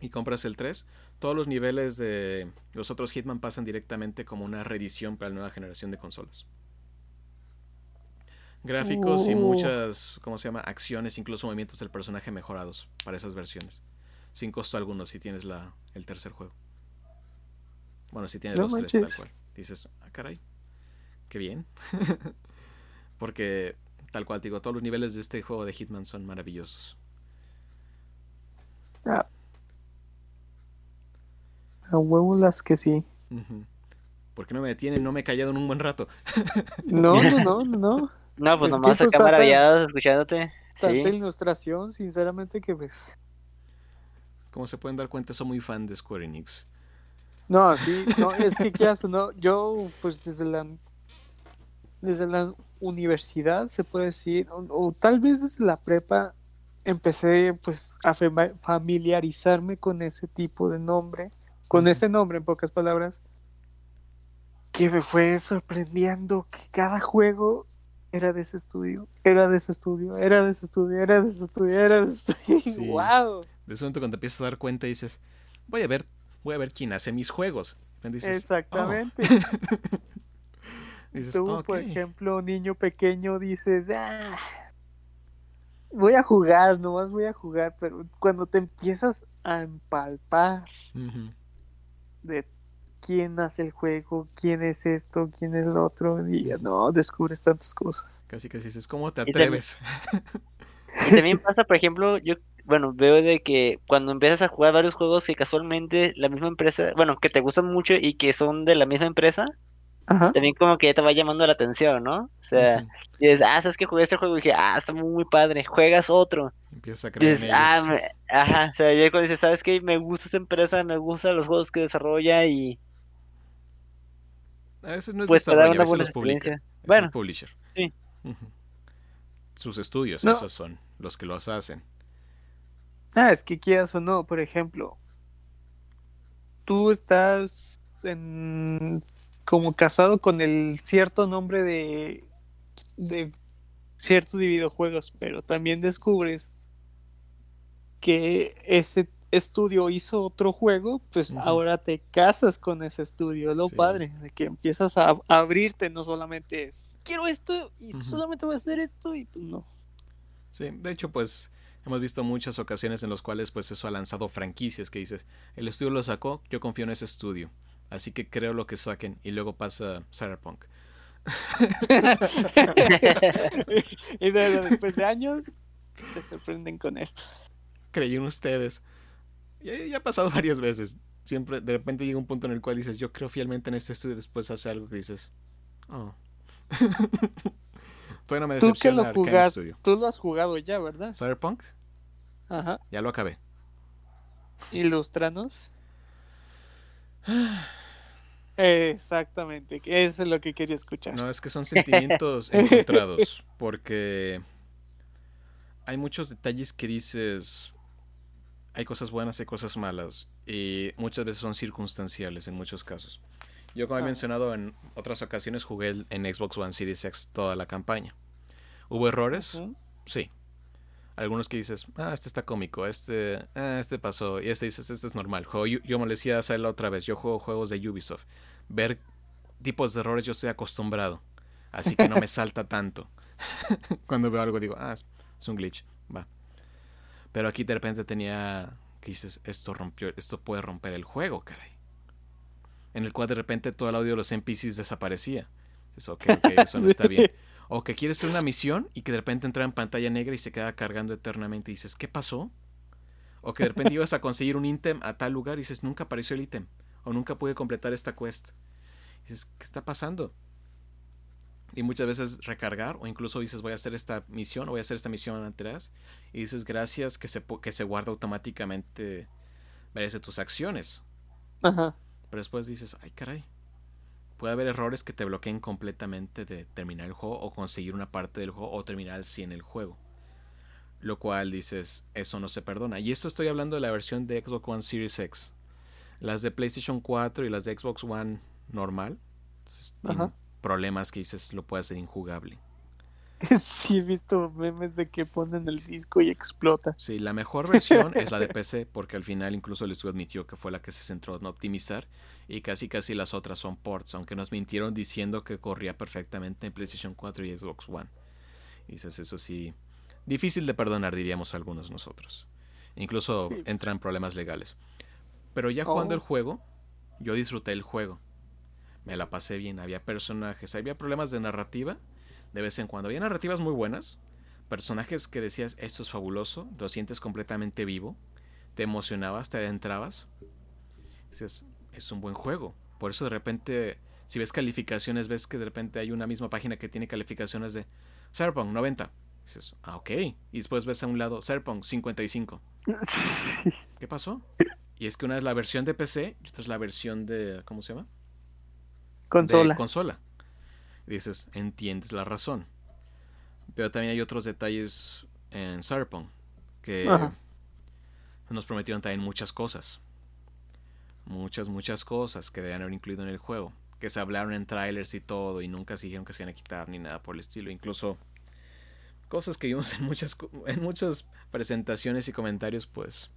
y compras el 3, todos los niveles de los otros Hitman pasan directamente como una reedición para la nueva generación de consolas. Gráficos y
Uh.
muchas, ¿cómo se llama? Acciones, incluso movimientos del personaje mejorados para esas versiones. Sin costo alguno si tienes la, el tercer juego. Bueno, si tienes
No
los tres tal cual. Dices, ah, caray, qué bien. *laughs* Porque, tal cual, te digo, todos los niveles de este juego de Hitman son maravillosos.
A huevo las que sí.
Ujú. ¿Por qué no me detienen? No me he callado en un buen rato. *laughs*
No, no, no, no, no.
No, pues nomás acá maravillados escuchándote.
Tanta
Sí.
ilustración, sinceramente que pues.
Como se pueden dar cuenta, soy muy fan de Square Enix.
No, sí, no, es que qué hace, no, yo pues desde la desde la universidad se puede decir, o, o tal vez desde la prepa empecé pues a familiarizarme con ese tipo de nombre, con ese nombre en pocas palabras, que me fue sorprendiendo que cada juego era de ese estudio, era de ese estudio, era de ese estudio, era de ese estudio, era de ese estudio.
Sí.
¡Wow!
De ese momento cuando te empiezas a dar cuenta dices, voy a ver, voy a ver quién hace mis juegos. Y dices, "Oh".
Exactamente. *laughs*
Dices,
Tú, por ejemplo, niño pequeño, dices, ah, voy a jugar, nomás voy a jugar, pero cuando te empiezas a empalpar de quién hace el juego, quién es esto, quién es lo otro, y ya no, descubres tantas cosas.
Casi casi dices, ¿cómo te
Y también-
atreves? *laughs*
Y también pasa, por ejemplo, yo, bueno, veo de que cuando empiezas a jugar varios juegos que casualmente la misma empresa, bueno, que te gustan mucho y que son de la misma empresa,
Ajá.
también como que ya te va llamando la atención, ¿no? O sea, dices, ah, sabes que jugué este juego y dije, ah, está muy, muy padre, juegas otro.
Empiezas a creer
dices,
en
ah,
ellos.
me- ajá, o sea, ya cuando dices, sabes que me gusta esta empresa, me gustan los juegos que desarrolla y
A veces no es
pues
desarrollo, a veces los publica. Es el
Bueno,
publisher.
sí.
Sus estudios,
No.
esos son los que los hacen.
Ah, es que quieras o no, por ejemplo, tú estás en, como casado con el cierto nombre de, de ciertos videojuegos, pero también descubres que ese estudio hizo otro juego, pues ahora te casas con ese estudio, lo
Sí.
padre, de que empiezas a, abrirte, no solamente es, quiero esto y solamente voy a hacer esto y pues no.
Sí, de hecho, pues hemos visto muchas ocasiones en las cuales pues eso ha lanzado franquicias que dices, el estudio lo sacó, yo confío en ese estudio, así que creo lo que saquen y luego pasa Cyberpunk. *laughs*
y luego, después de años, te sorprenden con esto.
Creí en ustedes. Ya, ya ha pasado varias veces. Siempre, de repente llega un punto en el cual dices, yo creo fielmente en este estudio y después hace algo que dices, oh. *laughs* Todavía no me
Tú que lo
decepciona
tú lo has jugado ya, ¿verdad?
Cyberpunk,
Ajá.
ya lo acabé.
Ilustranos. Exactamente, eso es lo que quería escuchar.
No, es que son sentimientos *laughs* encontrados, porque hay muchos detalles que dices, hay cosas buenas, hay cosas malas, y muchas veces son circunstanciales en muchos casos. Yo, como he mencionado en otras ocasiones, jugué en Xbox One Series X toda la campaña. ¿Hubo errores? Sí. Algunos que dices, ah, este está cómico, este, ah, este pasó, y este dices, este es normal. Juego, yo, yo me le decía a Sala otra vez, yo juego juegos de Ubisoft. Ver tipos de errores yo estoy acostumbrado, así que no me *laughs* salta tanto. *laughs* Cuando veo algo digo, ah, es, un glitch, va. Pero aquí de repente tenía, que dices, esto rompió, esto puede romper el juego, caray. En el cual de repente todo el audio de los NPCs desaparecía. Dices, ok, ok, eso no *laughs* está bien. O que quieres hacer una misión y que de repente entra en pantalla negra y se queda cargando eternamente y dices, ¿qué pasó? O que de repente *laughs* ibas a conseguir un ítem a tal lugar y dices, nunca apareció el ítem. O nunca pude completar esta quest. Y dices, ¿qué está pasando? Y muchas veces recargar o incluso dices, voy a hacer esta misión o voy a hacer esta misión atrás. Y dices, gracias que se, que se guarda automáticamente merece tus acciones.
Ajá.
Pero después dices, ay caray. Puede haber errores que te bloqueen completamente de terminar el juego o conseguir una parte del juego o terminar al 100 el juego. Lo cual dices, eso no se perdona. Y esto estoy hablando de la versión de Xbox One Series X. Las de PlayStation 4 y las de Xbox One normal. entonces, tienen
Ajá.
problemas que dices lo puede hacer injugable. *laughs*
Sí, he visto memes de que ponen el disco y explota.
Sí, la mejor versión es la de *laughs* PC, porque al final incluso el estudio admitió que fue la que se centró en optimizar y casi casi las otras son ports, aunque nos mintieron diciendo que corría perfectamente en PlayStation 4 y Xbox One. Y dices, eso sí, difícil de perdonar, diríamos algunos nosotros. Incluso
Sí.
entran problemas legales. Pero ya jugando
Oh.
el juego, yo disfruté el juego. Me la pasé bien, había personajes, había problemas de narrativa de vez en cuando. Había narrativas muy buenas, personajes que decías, esto es fabuloso, lo sientes completamente vivo, te emocionabas, te adentrabas. Dices, es un buen juego. Por eso de repente, si ves calificaciones, ves que de repente hay una misma página que tiene calificaciones de Cyberpunk 90. Dices, ah, ok. Y después ves a un lado Cyberpunk 55. *laughs* ¿Qué pasó? Y es que una es la versión de PC y otra es la versión de, ¿cómo se llama?
Consola.
de consola. Y dices, entiendes la razón. Pero también hay otros detalles en Cyberpunk que
Ajá.
nos prometieron también muchas cosas. Muchas, muchas cosas que debían haber incluido en el juego. Que se hablaron en trailers y todo y nunca se dijeron que se iban a quitar ni nada por el estilo. Incluso cosas que vimos en muchas, en muchas presentaciones y comentarios, pues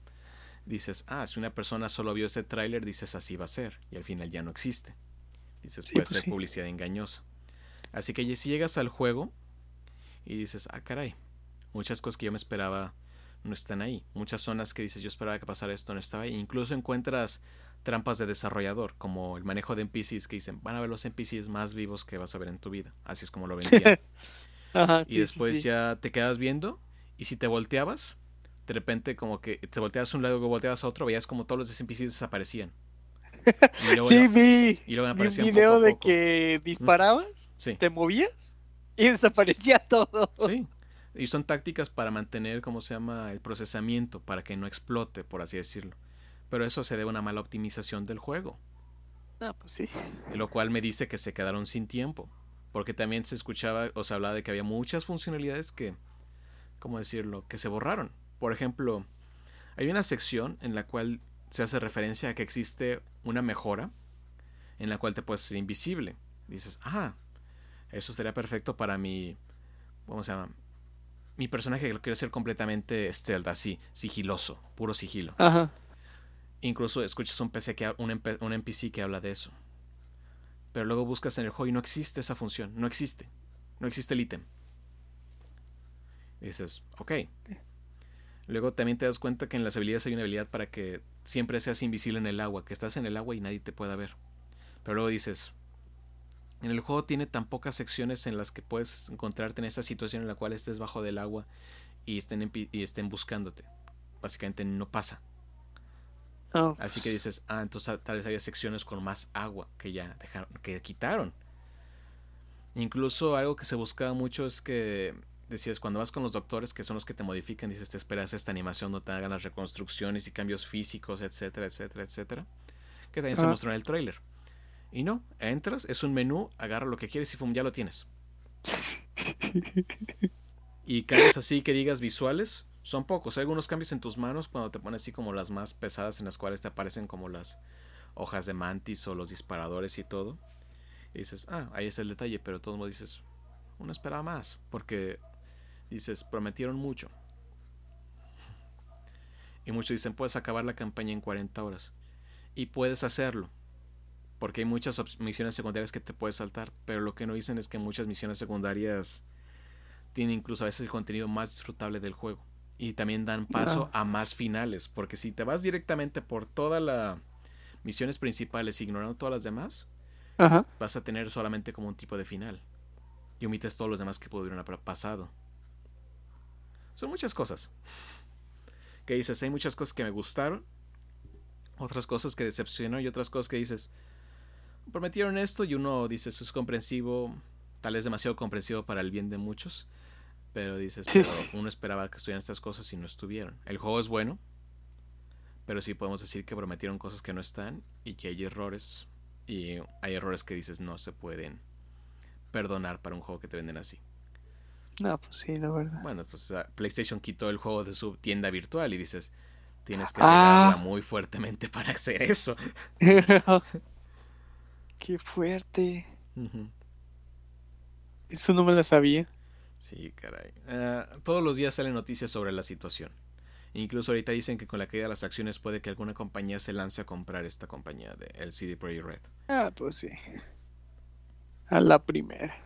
dices, ah, si una persona solo vio ese tráiler, dices así va a ser. Y al final ya no existe. Dices,
Sí,
puede
pues
ser
sí.
publicidad engañosa. Así que si llegas al juego y dices, ah, caray, muchas cosas que yo me esperaba no están ahí. Muchas zonas que dices, yo esperaba que pasara esto no estaba ahí. Incluso encuentras trampas de desarrollador, como el manejo de NPCs que dicen, van a ver los NPCs más vivos que vas a ver en tu vida. Así es como lo vendían. *laughs*
Ajá,
y
sí,
después
sí.
ya te quedas viendo y si te volteabas, de repente como que te volteabas a un lado y volteabas a otro, veías como todos los NPCs desaparecían. Y luego,
Sí, vi,
y luego
vi un
poco
video de
poco.
que disparabas,
Sí,
te movías y desaparecía *laughs* todo.
sí. Y son tácticas para mantener, ¿cómo se llama?, el procesamiento, para que no explote, por así decirlo. Pero eso se debe a una mala optimización del juego.
Ah, pues sí.
Lo cual me dice que se quedaron sin tiempo. Porque también se escuchaba o se hablaba de que había muchas funcionalidades que, ¿cómo decirlo?, que se borraron. Por ejemplo, hay una sección en la cual se hace referencia a que existe una mejora en la cual te puedes ser invisible. Dices, ah, eso sería perfecto para mi, ¿cómo se llama? Mi personaje que lo quiero hacer completamente stealth, así, sigiloso, puro sigilo.
Ajá.
Incluso escuchas un, PC que, un, MP un NPC que habla de eso. Pero luego buscas en el juego y no existe esa función. No existe. No existe el ítem. Y dices, ok. Luego también te das cuenta que en las habilidades hay una habilidad para que siempre seas invisible en el agua. Que estás en el agua y nadie te pueda ver. Pero luego dices, en el juego tiene tan pocas secciones en las que puedes encontrarte en esa situación en la cual estés bajo del agua y estén, y estén buscándote. Básicamente no pasa.
Ah,
Así que dices, ah, entonces tal vez había secciones con más agua que ya dejaron, que quitaron. Incluso algo que se buscaba mucho es que decías, cuando vas con los doctores, que son los que te modifican, dices, te esperas esta animación, no te hagan las reconstrucciones y cambios físicos, etcétera, etcétera, etcétera. Que también se
Ajá.
mostró en el tráiler. Y no, entras, es un menú, agarra lo que quieres y pum, ya lo tienes. *laughs* Y cambios así que digas visuales, son pocos. Hay algunos cambios en tus manos cuando te pones así como las más pesadas en las cuales te aparecen como las hojas de mantis o los disparadores y todo. Y dices, ah, ahí es el detalle, pero de todos dices, uno esperaba más, porque dices, prometieron mucho. Y muchos dicen, puedes acabar la campaña en 40 horas. Y puedes hacerlo, porque hay muchas misiones secundarias que te puedes saltar, pero lo que no dicen es que muchas misiones secundarias tienen incluso a veces el contenido más disfrutable del juego. Y también dan paso a más finales, porque si te vas directamente por todas las misiones principales ignorando todas las demás,
Ajá.
vas a tener solamente como un tipo de final. Y omites todos los demás que pudieron haber pasado. Son muchas cosas. Que dices, hay muchas cosas que me gustaron, otras cosas que decepcionó y otras cosas que dices, prometieron esto y uno dice, eso es comprensivo, tal vez demasiado comprensivo para el bien de muchos. Pero dices,
Sí.
pero uno esperaba que estuvieran estas cosas y no estuvieron. El juego es bueno, pero sí podemos decir que prometieron cosas que no están y que hay errores. Y hay errores que dices no se pueden perdonar para un juego que te venden así.
No, pues sí, la verdad.
Bueno, pues ah, PlayStation quitó el juego de su tienda virtual y dices, tienes que
Ah.
pegarla muy fuertemente para hacer eso. *laughs*
Qué fuerte. Eso no me la sabía.
Sí, caray. Ah, todos los días salen noticias sobre la situación. Incluso ahorita dicen que con la caída de las acciones puede que alguna compañía se lance a comprar esta compañía de LCD Projekt Red.
Ah, pues sí. A la primera.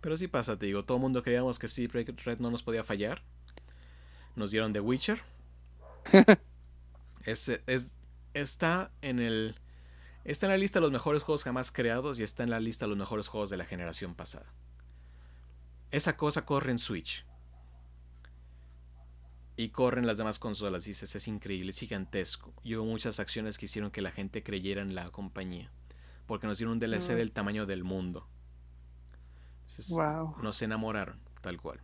Pero sí pasa, te digo, todo el mundo creíamos que CD Projekt Red no nos podía fallar. Nos dieron The Witcher. *laughs* es, es, está en el está en la lista de los mejores juegos jamás creados y está en la lista de los mejores juegos de la generación pasada. Esa cosa corre en Switch. Y corre en las demás consolas. Dices, es increíble, es gigantesco. Y hubo muchas acciones que hicieron que la gente creyera en la compañía. Porque nos dieron un DLC del tamaño del mundo.
wow.
Nos enamoraron, tal cual.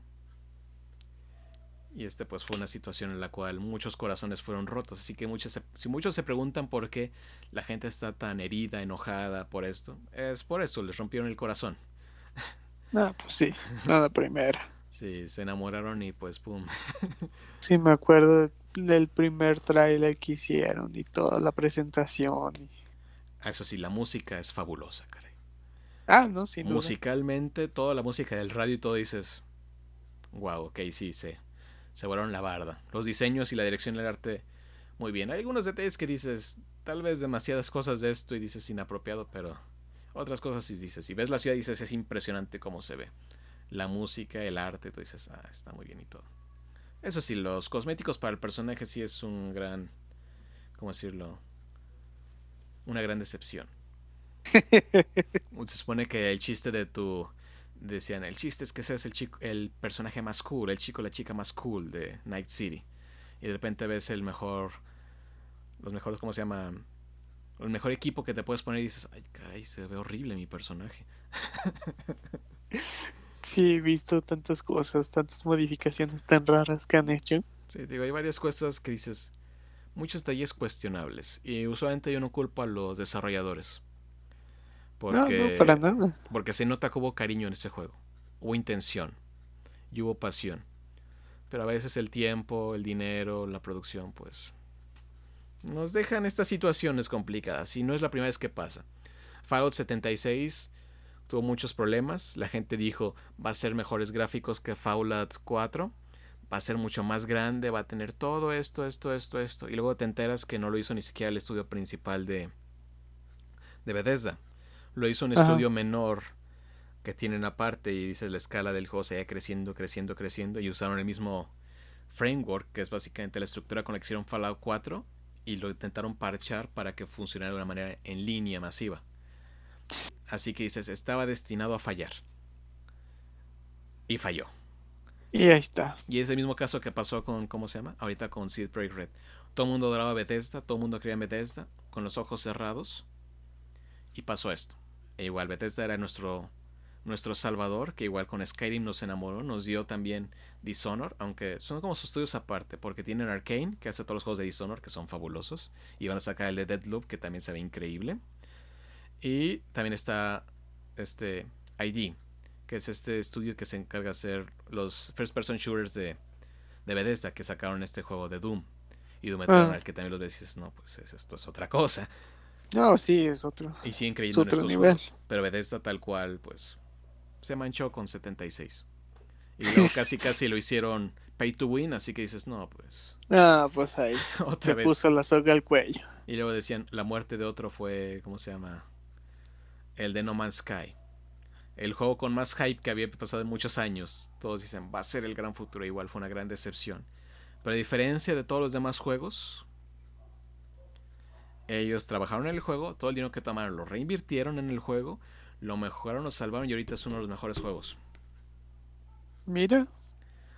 Y este pues fue una situación en la cual muchos corazones fueron rotos. Así que muchos si muchos se preguntan por qué la gente está tan herida, enojada por esto, es por eso, les rompieron el corazón. *laughs*
Ah, pues sí, *laughs* nada primera.
Sí, se enamoraron y pues pum. *laughs*
sí, me acuerdo del primer tráiler que hicieron y toda la presentación. Y...
Ah, eso sí, la música es fabulosa, caray.
Ah, no, sí.
Musicalmente, toda la música del radio y todo dices, wow, ok, sí, se, se volaron la barda. Los diseños y la dirección del arte, muy bien. Hay algunos detalles que dices, tal vez demasiadas cosas de esto y dices inapropiado, pero otras cosas sí dices, si ves la ciudad dices es impresionante cómo se ve. La música, el arte, tú dices, ah, está muy bien y todo. Eso sí, los cosméticos para el personaje sí es un gran, ¿cómo decirlo? Una gran decepción. Se supone que el chiste de tu decían, el chiste es que seas el chico, el personaje más cool, el chico, la chica más cool de Night City. Y de repente ves el mejor, los mejores, ¿cómo se llama? El mejor equipo que te puedes poner y dices, ay, caray, se ve horrible mi personaje. *laughs*
Sí, he visto tantas cosas, tantas modificaciones tan raras que han hecho.
Sí, digo, hay varias cosas que dices, muchos detalles cuestionables. Y usualmente yo no culpo a los desarrolladores.
Porque, no, no, para nada.
Porque se nota que hubo cariño en ese juego. Hubo intención. Y hubo pasión. Pero a veces el tiempo, el dinero, la producción, pues nos dejan estas situaciones complicadas y no es la primera vez que pasa. Fallout 76 tuvo muchos problemas, la gente dijo va a ser mejores gráficos que Fallout 4, va a ser mucho más grande, va a tener todo esto, esto, esto, esto y luego te enteras que no lo hizo ni siquiera el estudio principal de, de Bethesda, lo hizo un estudio menor que tienen aparte y dices la escala del juego se creciendo, creciendo, creciendo y usaron el mismo framework que es básicamente la estructura con la que hicieron Fallout 4 y lo intentaron parchar para que funcionara de una manera en línea masiva. Así que dices, estaba destinado a fallar. Y falló.
Y ahí está.
Y es el mismo caso que pasó con, ¿cómo se llama? Ahorita con Seed Project Red. Todo el mundo adoraba Bethesda, todo el mundo creía en Bethesda, con los ojos cerrados. Y pasó esto. E igual Bethesda era nuestro nuestro Salvador, que igual con Skyrim nos enamoró, nos dio también Dishonor, aunque son como sus estudios aparte, porque tienen Arkane, que hace todos los juegos de Dishonor, que son fabulosos, y van a sacar el de Deadloop, que también se ve increíble. Y también está este ID, que es este estudio que se encarga de hacer los first person shooters de, de Bethesda, que sacaron este juego de Doom. Y Doom Eternal, ah. que también los ves no, pues esto es otra cosa.
No, sí, es otro.
Y siguen creyendo en estos juegos. Pero Bethesda tal cual, pues se manchó con 76. Y *laughs* luego casi casi lo hicieron pay to win, así que dices, no, pues.
Ah, pues ahí. *laughs* Otra se puso la soga al cuello.
Y luego decían, la muerte de otro fue, ¿cómo se llama? El de No Man's Sky. El juego con más hype que había pasado en muchos años. Todos dicen, va a ser el gran futuro. Igual fue una gran decepción. Pero a diferencia de todos los demás juegos, ellos trabajaron en el juego, todo el dinero que tomaron lo reinvirtieron en el juego lo mejoraron, lo salvaron y ahorita es uno de los mejores juegos.
Mira.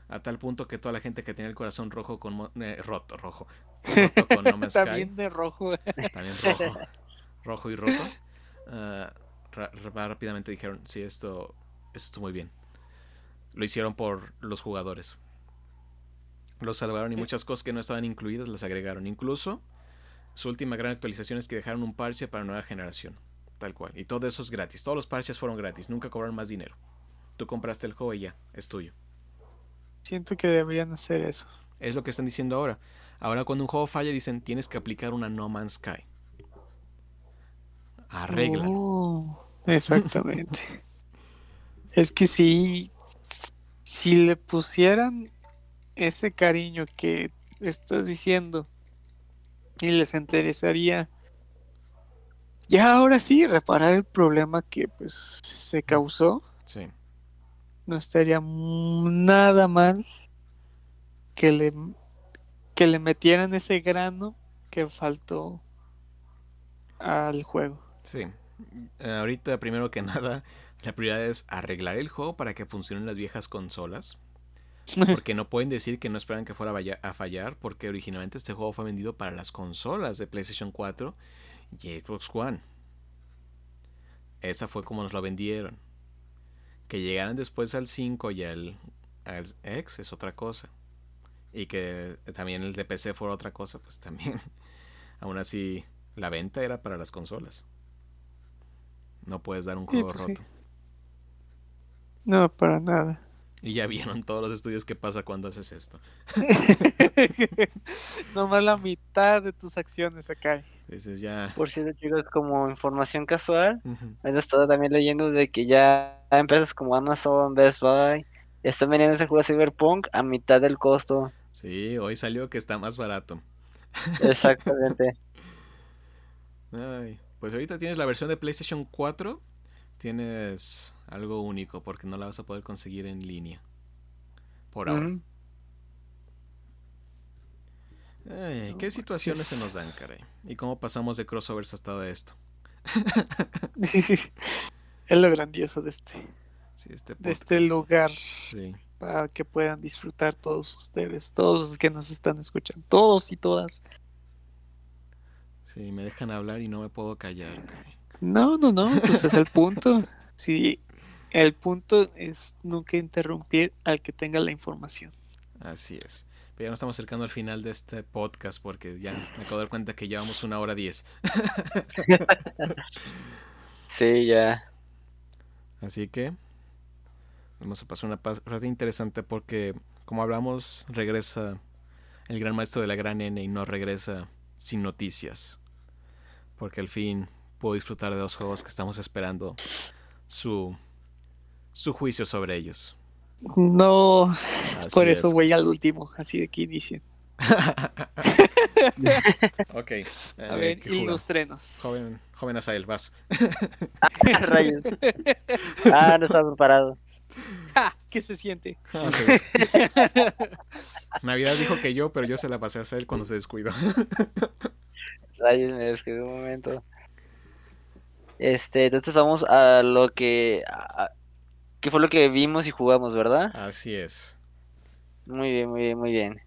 A tal punto que toda la gente que tiene el corazón rojo con eh, roto, rojo. *laughs*
Roto con no También de rojo.
También rojo. Rojo y roto. Ah, rápidamente dijeron, sí, esto, esto está muy bien. Lo hicieron por los jugadores. Lo salvaron y muchas cosas que no estaban incluidas las agregaron. Incluso su última gran actualización es que dejaron un parche para nueva generación. Tal cual. Y todo eso es gratis. Todos los parches fueron gratis. Nunca cobraron más dinero. Tú compraste el juego y ya, es tuyo.
Siento que deberían hacer eso.
Es lo que están diciendo ahora. Ahora cuando un juego falla dicen tienes que aplicar una No Man's Sky. Arregla.
Oh, exactamente. *laughs* es que sí, si le pusieran ese cariño que estás diciendo y les interesaría ya ahora sí reparar el problema que pues se causó,
Sí.
no estaría nada mal que le que le metieran ese grano que faltó al juego.
Sí. Eh, ahorita, primero que *laughs* nada, la prioridad es arreglar el juego para que funcionen las viejas consolas. *laughs* Porque no pueden decir que no esperan que fuera a fallar, porque originalmente este juego fue vendido para las consolas de PlayStation 4 y Xbox One. Esa fue como nos lo vendieron. Que llegaran después al 5 y al, al X es otra cosa. Y que también el de PC fuera otra cosa, pues también. *laughs* Aún así, la venta era para las consolas. No puedes dar un
Sí,
juego
pues sí.
roto.
No, para nada.
Y ya vieron todos los estudios que pasa cuando haces esto. *laughs*
Nomás la mitad de tus acciones cae.
Dices ya.
Por cierto, chicos, como información casual, he estado también leyendo de que ya empresas como Amazon, Best Buy, están vendiendo ese juego de Cyberpunk a mitad del costo.
Sí, hoy salió que está más barato.
Exactamente. *laughs*
Ay, pues ahorita tienes la versión de PlayStation 4. Tienes algo único porque no la vas a poder conseguir en línea. Por ahora. Ay, ¿Qué situaciones se nos dan, caray? ¿Y cómo pasamos de crossovers hasta de esto? *laughs*
es lo grandioso de este,
Sí, este
de este lugar
Sí.
para que puedan disfrutar todos ustedes, todos los que nos están escuchando, todos y todas.
Sí, me dejan hablar y no me puedo callar, caray.
No, no, no, pues es el punto. *laughs* Sí, el punto es nunca interrumpir al que tenga la información.
Así es. Pero ya nos estamos acercando al final de este podcast porque ya me acabo de dar cuenta que llevamos una hora diez. *laughs*
Sí, ya.
Así que vamos a pasar una parte interesante porque, como hablamos, regresa el gran maestro de la gran N y no regresa sin noticias. Porque al fin puedo disfrutar de dos juegos que estamos esperando su, su juicio sobre ellos.
No,
Así
por eso
es.
voy al último, así de que inicien. *laughs*
ok. eh,
A ver, ilustrenos.
Joven, joven Asael, vas.
Rayos. Ah, no estaba preparado.
¡Ja! *laughs* ¿Qué se siente?
Ah, Navidad dijo que yo, pero yo se la pasé a hacer cuando se descuidó.
Rayos, me descuidé un momento. Este, entonces vamos a lo que... a- ¿Qué fue lo que vimos y jugamos, verdad?
Así es.
Muy bien, muy bien, muy bien.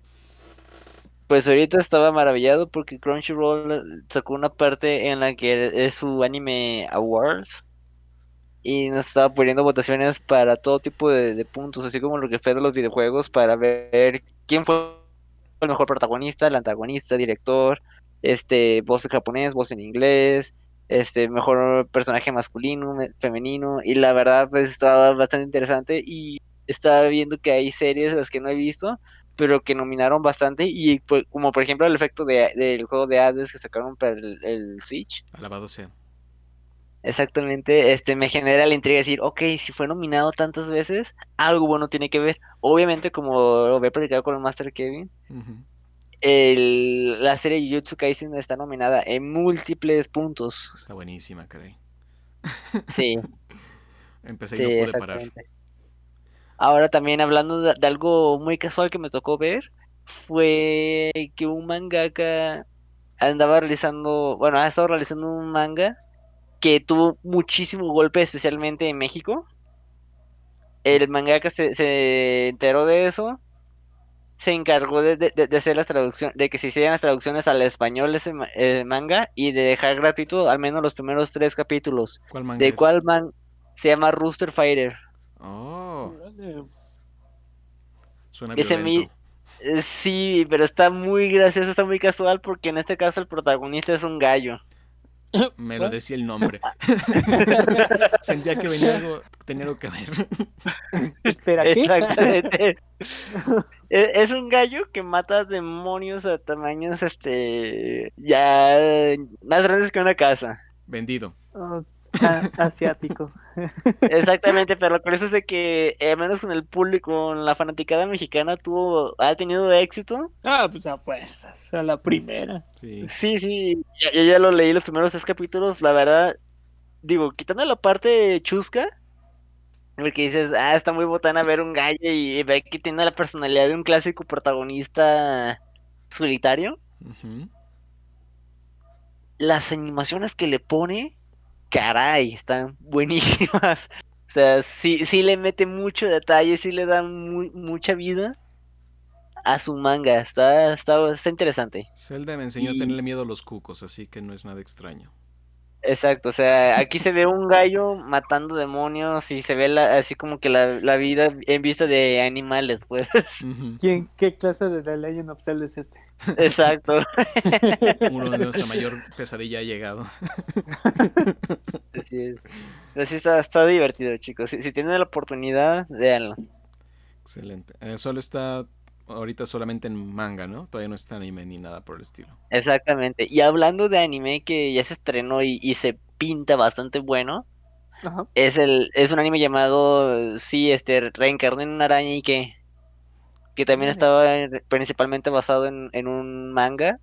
Pues ahorita estaba maravillado porque Crunchyroll sacó una parte en la que es su anime awards y nos estaba poniendo votaciones para todo tipo de, de puntos, así como lo que fue de los videojuegos para ver quién fue el mejor protagonista, el antagonista, director, este, voz en japonés, voz en inglés, este, mejor personaje masculino, me- femenino y la verdad pues estaba bastante interesante y estaba viendo que hay series las que no he visto, pero que nominaron bastante y pues, como por ejemplo el efecto de, del juego de Hades que sacaron para el, el Switch.
Alabado sea.
Exactamente, este me genera la intriga de decir, ok, si fue nominado tantas veces, algo bueno tiene que ver. Obviamente, como lo había platicado con el Master Kevin. El, la serie Jujutsu Kaisen está nominada en múltiples puntos.
Está buenísima, caray.
Sí, *laughs*
Empecé
sí,
y no pude parar.
Ahora también hablando de, de algo muy casual que me tocó ver, fue que un mangaka andaba realizando, bueno, ha estado realizando un manga que tuvo muchísimo golpe, especialmente en México. El mangaka se, se enteró de eso, se encargó de, de- de hacer las traducciones, de que se hicieran las traducciones al español ese eh, manga y de dejar gratuito al menos los primeros tres capítulos.
¿Cuál manga
¿De
es?
cuál man se llama Rooster Fighter?
Oh, suena
Ese mi-. Eh, Sí, pero está muy gracioso, está muy casual porque en este caso el protagonista es un gallo.
Me lo decía el nombre. *laughs* Sentía que venía algo, tenía algo que ver.
Espera, ¿qué? *laughs*
E- Es un gallo que mata demonios a tamaños este ya más grandes que una casa.
Vendido.
Ah, asiático.
Exactamente, pero lo curioso es de que, al menos con el público, con la fanaticada mexicana, tuvo, ha tenido éxito.
Ah, pues a fuerzas, a la primera.
Sí.
Sí, sí, ya, ya- ya lo leí los primeros tres capítulos, la verdad, digo, quitando la parte chusca, porque dices, ah, está muy botana ver un gallo y ver que tiene la personalidad de un clásico protagonista solitario. Las animaciones que le pone, caray, están buenísimas. *laughs* O sea, sí, sí le mete mucho detalle, sí le da mu- mucha vida a su manga. Está, está, está interesante.
Zelda me enseñó
Y-
a tenerle miedo a los cucos, así que no es nada extraño.
Exacto, o sea, aquí se ve un gallo matando demonios y se ve la, así como que la, la vida en vista de animales, pues. *laughs*
¿Quién, ¿Qué clase de The Legend of Zelda es este?
Exacto. *laughs*
Uno de *laughs* nuestra mayor pesadilla ha llegado.
Así es. Pero sí está, está divertido, chicos. Si, si tienen la oportunidad, véanlo.
Excelente. Eh, solo está ahorita solamente en manga, ¿no? Todavía no está anime ni nada por el estilo.
Exactamente. Y hablando de anime que ya se estrenó y, y se pinta bastante bueno,
Ajá.
es el, es un anime llamado, sí, este, Reencarné en una araña y que, que también estaba en- principalmente basado en, en un manga.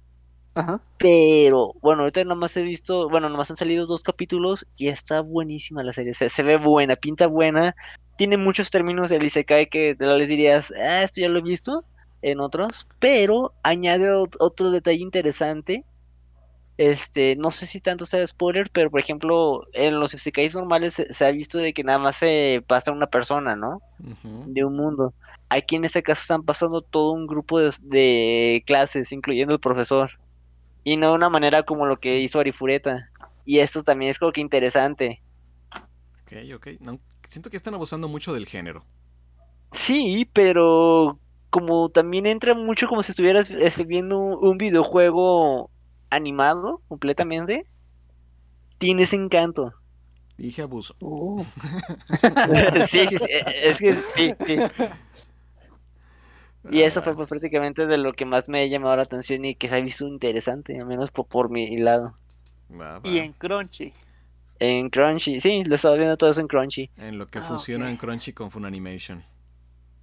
Ajá.
Pero, bueno, ahorita nomás he visto, bueno, nomás han salido dos capítulos y está buenísima la serie. Se, se ve buena, pinta buena. Tiene muchos términos del Isekai que te lo les dirías, ah, esto ya lo he visto en otros. Pero añade ot- otro detalle interesante. Este, no sé si tanto sea spoiler, pero por ejemplo, en los Isekais normales se, se ha visto de que nada más se pasa una persona, ¿no? De un mundo. Aquí en este caso están pasando todo un grupo de, de clases, incluyendo el profesor. Y no de una manera como lo que hizo Arifureta. Y esto también es como que interesante.
Ok, ok. No, siento que están abusando mucho del género.
Sí, pero como también entra mucho como si estuvieras este, viendo un, un videojuego animado completamente, tiene ese encanto.
Dije abuso.
Oh. *laughs*
sí, sí, sí, es que sí, sí. Y eso fue pues prácticamente de lo que más me ha llamado la atención y que se ha visto interesante, al menos por, por mi lado.
va, va.
Y en Crunchy.
En Crunchy, sí, lo estaba viendo todo eso en Crunchy.
En lo que
Ah,
funciona en Crunchy con Funimation.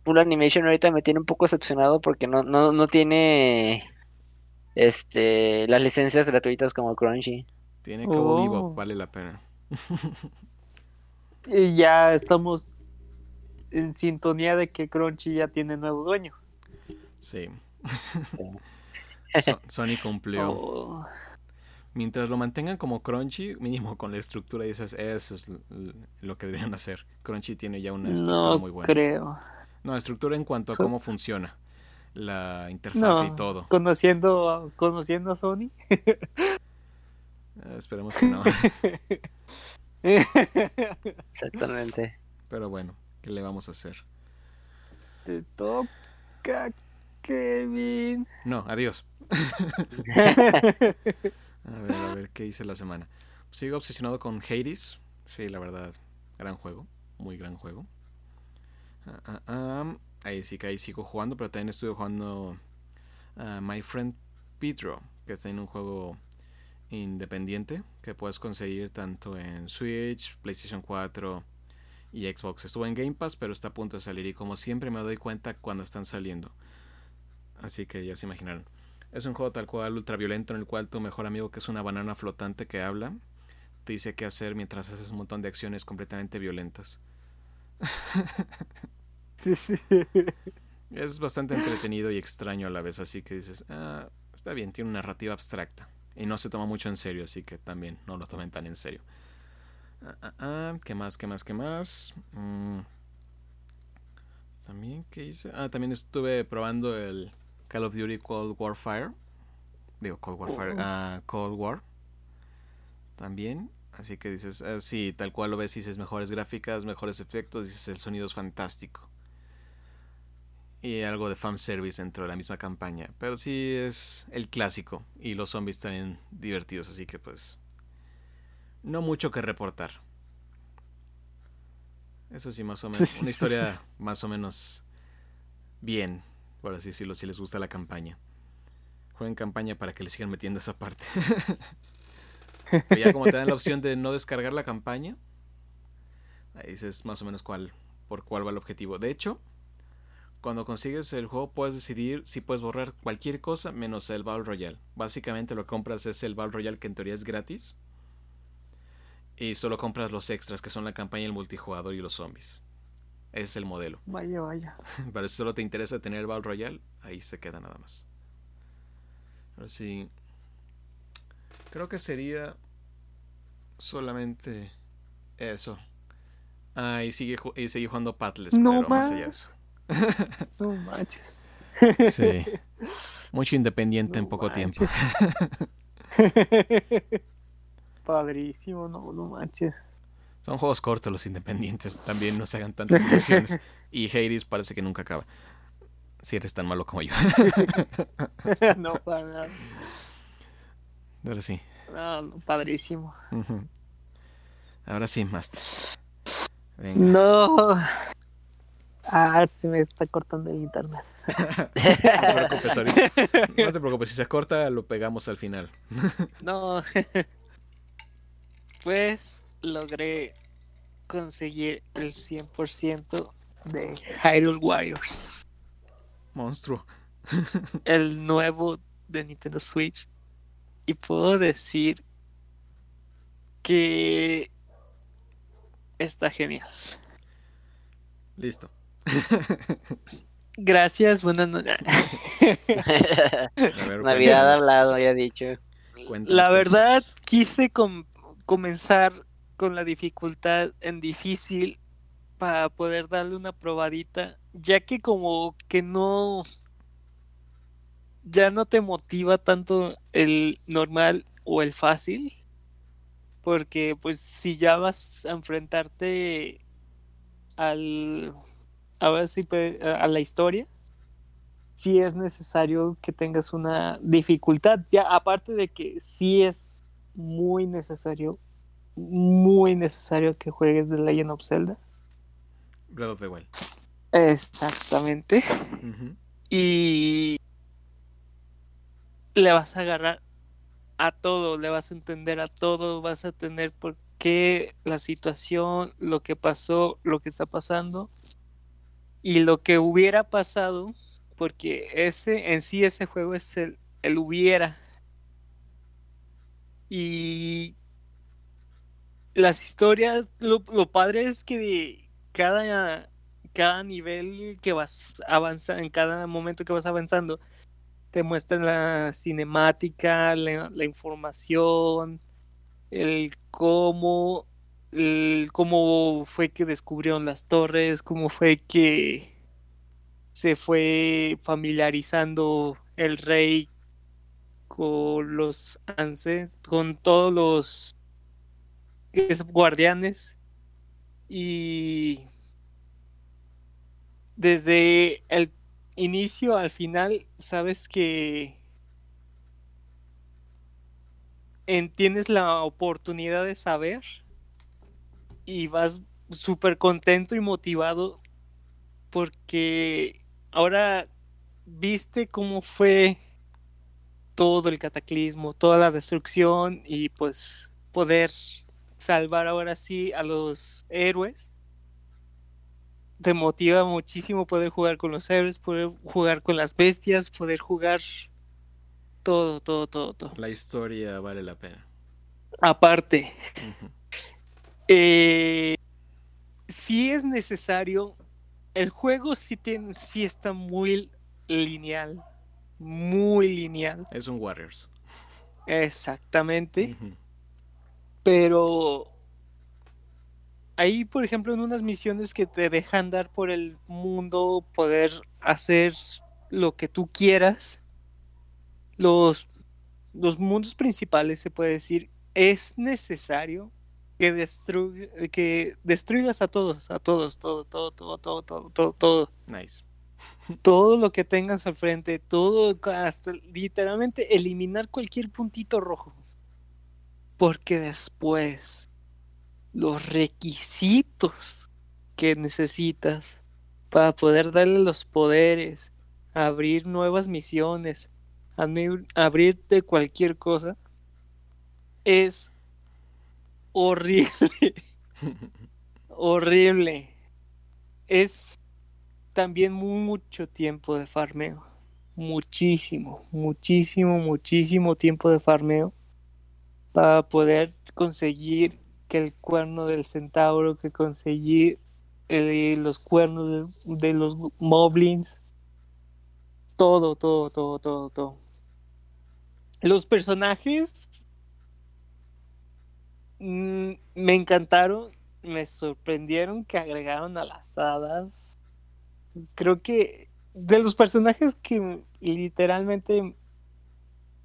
Full Animation ahorita me tiene un poco decepcionado porque no, no, no tiene este las licencias gratuitas como Crunchy.
Tiene Cabo Vivo,
Oh.
vale la pena. *laughs*
Y ya estamos en sintonía de que Crunchy ya tiene nuevo dueño.
Sí. *laughs* So- Sony cumplió.
Oh.
Mientras lo mantengan como Crunchy, mínimo con la estructura, dices, eso es lo que deberían hacer. Crunchy tiene ya una estructura
No
muy buena.
creo.
No, estructura en cuanto a cómo funciona la interfaz y todo.
conociendo, conociendo a Sony.
Eh, esperemos que no. *laughs*
Exactamente.
Pero bueno, ¿qué le vamos a hacer?
Te toca, Kevin.
No, adiós. *laughs* A ver, a ver, ¿qué hice la semana? Sigo obsesionado con Hades. Sí, la verdad, gran juego. Muy gran juego. Ah, ah, ah, ahí sí que ahí sigo jugando, pero también estuve jugando My Friend Pedro, que está en un juego independiente que puedes conseguir tanto en Switch, PlayStation 4 y Xbox. Estuvo en Game Pass, pero está a punto de salir y como siempre me doy cuenta cuando están saliendo. Así que ya se imaginaron. Es un juego tal cual ultraviolento en el cual tu mejor amigo, que es una banana flotante que habla, te dice qué hacer mientras haces un montón de acciones completamente violentas. *laughs*
sí, sí.
Es bastante entretenido y extraño a la vez, así que dices, ah, está bien, tiene una narrativa abstracta. Y no se toma mucho en serio, así que también no lo tomen tan en serio. Ah, ah, ah, ¿Qué más? ¿Qué más? ¿Qué más? Mm. También, ¿qué hice? Ah, también estuve probando el Call of Duty Cold Warfare. Digo, Cold Warfare.
Oh.
ah, Cold War. También. Así que dices, ah, sí, tal cual lo ves, dices mejores gráficas, mejores efectos, dices el sonido es fantástico. Y algo de fanservice dentro de la misma campaña. Pero sí es el clásico. Y los zombies también divertidos, así que pues. No mucho que reportar. Eso sí, más o menos. Una historia más o menos bien, por así decirlo, si les gusta la campaña. Jueguen campaña para que le sigan metiendo esa parte. *laughs* Pero ya como te dan la opción de no descargar la campaña, ahí dices más o menos cuál, por cuál va el objetivo. De hecho, cuando consigues el juego puedes decidir si puedes borrar cualquier cosa menos el Battle Royale. Básicamente lo que compras es el Battle Royale que en teoría es gratis. Y solo compras los extras que son la campaña, el multijugador y los zombies. Ese es el modelo. *laughs*
Vaya, vaya.
Pero si solo te interesa tener el Battle Royale, ahí se queda nada más. Pero sí. Creo que sería solamente eso. Ah, y sigue, y sigue jugando Patles,
No
pero más allá de
más.
eso.
No manches. *laughs*
Sí. Mucho independiente en poco
manches.
tiempo. *laughs*
Padrísimo, no, no manches.
Son juegos cortos los independientes. También no se hagan tantas ilusiones. *laughs* Y Hades parece que nunca acaba. Si eres tan malo como yo.
no, para nada.
Pero sí.
No, padrísimo.
Ahora sí, Master. Venga.
No. Ah, se me está cortando el internet. *laughs*
No te preocupes. No te preocupes, si se corta lo pegamos al final. *laughs*
No. *laughs* pues logré conseguir el 100% de Hyrule Warriors.
Monstruo.
El nuevo de Nintendo Switch. Y puedo decir que está genial.
Listo.
Gracias, buenas noches. *laughs*
Navidad hablado, ya dicho.
Cuéntanos,
La verdad, quise com- comenzar con la dificultad en difícil para poder darle una probadita, ya que como que no, ya no te motiva tanto el normal o el fácil, porque pues si ya vas a enfrentarte al, a ver si a la historia, sí es necesario que tengas una dificultad. Ya aparte de que sí es muy necesario, muy necesario que juegues The Legend of Zelda.
Breath of the Wild.
Exactamente. Y le vas a agarrar a todo, le vas a entender a todo, vas a tener por qué la situación, lo que pasó, lo que está pasando y lo que hubiera pasado, porque ese en sí ese juego es el, el hubiera. Y las historias, lo, lo padre es que cada, cada nivel que vas avanzando, en cada momento que vas avanzando, te muestran la cinemática, la, información, el cómo, el cómo fue que descubrieron las torres, cómo fue que se fue familiarizando el rey con los ances, con todos los es- guardianes. Y desde el inicio al final sabes que en- tienes la oportunidad de saber y vas súper contento y motivado porque ahora viste cómo fue todo el cataclismo, toda la destrucción y pues poder salvar ahora sí a los héroes. Te motiva muchísimo poder jugar con los héroes, poder jugar con las bestias, poder jugar todo, todo, todo, todo.
La historia vale la pena.
Aparte,
Ujú.
eh, sí es necesario. El juego sí, tiene, sí está muy lineal. Muy lineal.
Es un Warriors.
Exactamente. Pero ahí, por ejemplo, en unas misiones que te dejan dar por el mundo, poder hacer lo que tú quieras, los, los mundos principales, se puede decir, es necesario que, destru- que destruyas a todos, a todos, todo, todo, todo, todo, todo, todo, todo
Nice.
todo lo que tengas al frente, todo, hasta literalmente eliminar cualquier puntito rojo. Porque después, los requisitos que necesitas para poder darle los poderes, abrir nuevas misiones, abrir, abrirte cualquier cosa, es horrible. *laughs* horrible. Es también mucho tiempo de farmeo. Muchísimo, muchísimo, muchísimo tiempo de farmeo para poder conseguir que el cuerno del centauro, que conseguir eh, los cuernos de, de los moblins. Todo, todo, todo, todo, todo. Los personajes mm, me encantaron, me sorprendieron que agregaron a las hadas. Creo que de los personajes que literalmente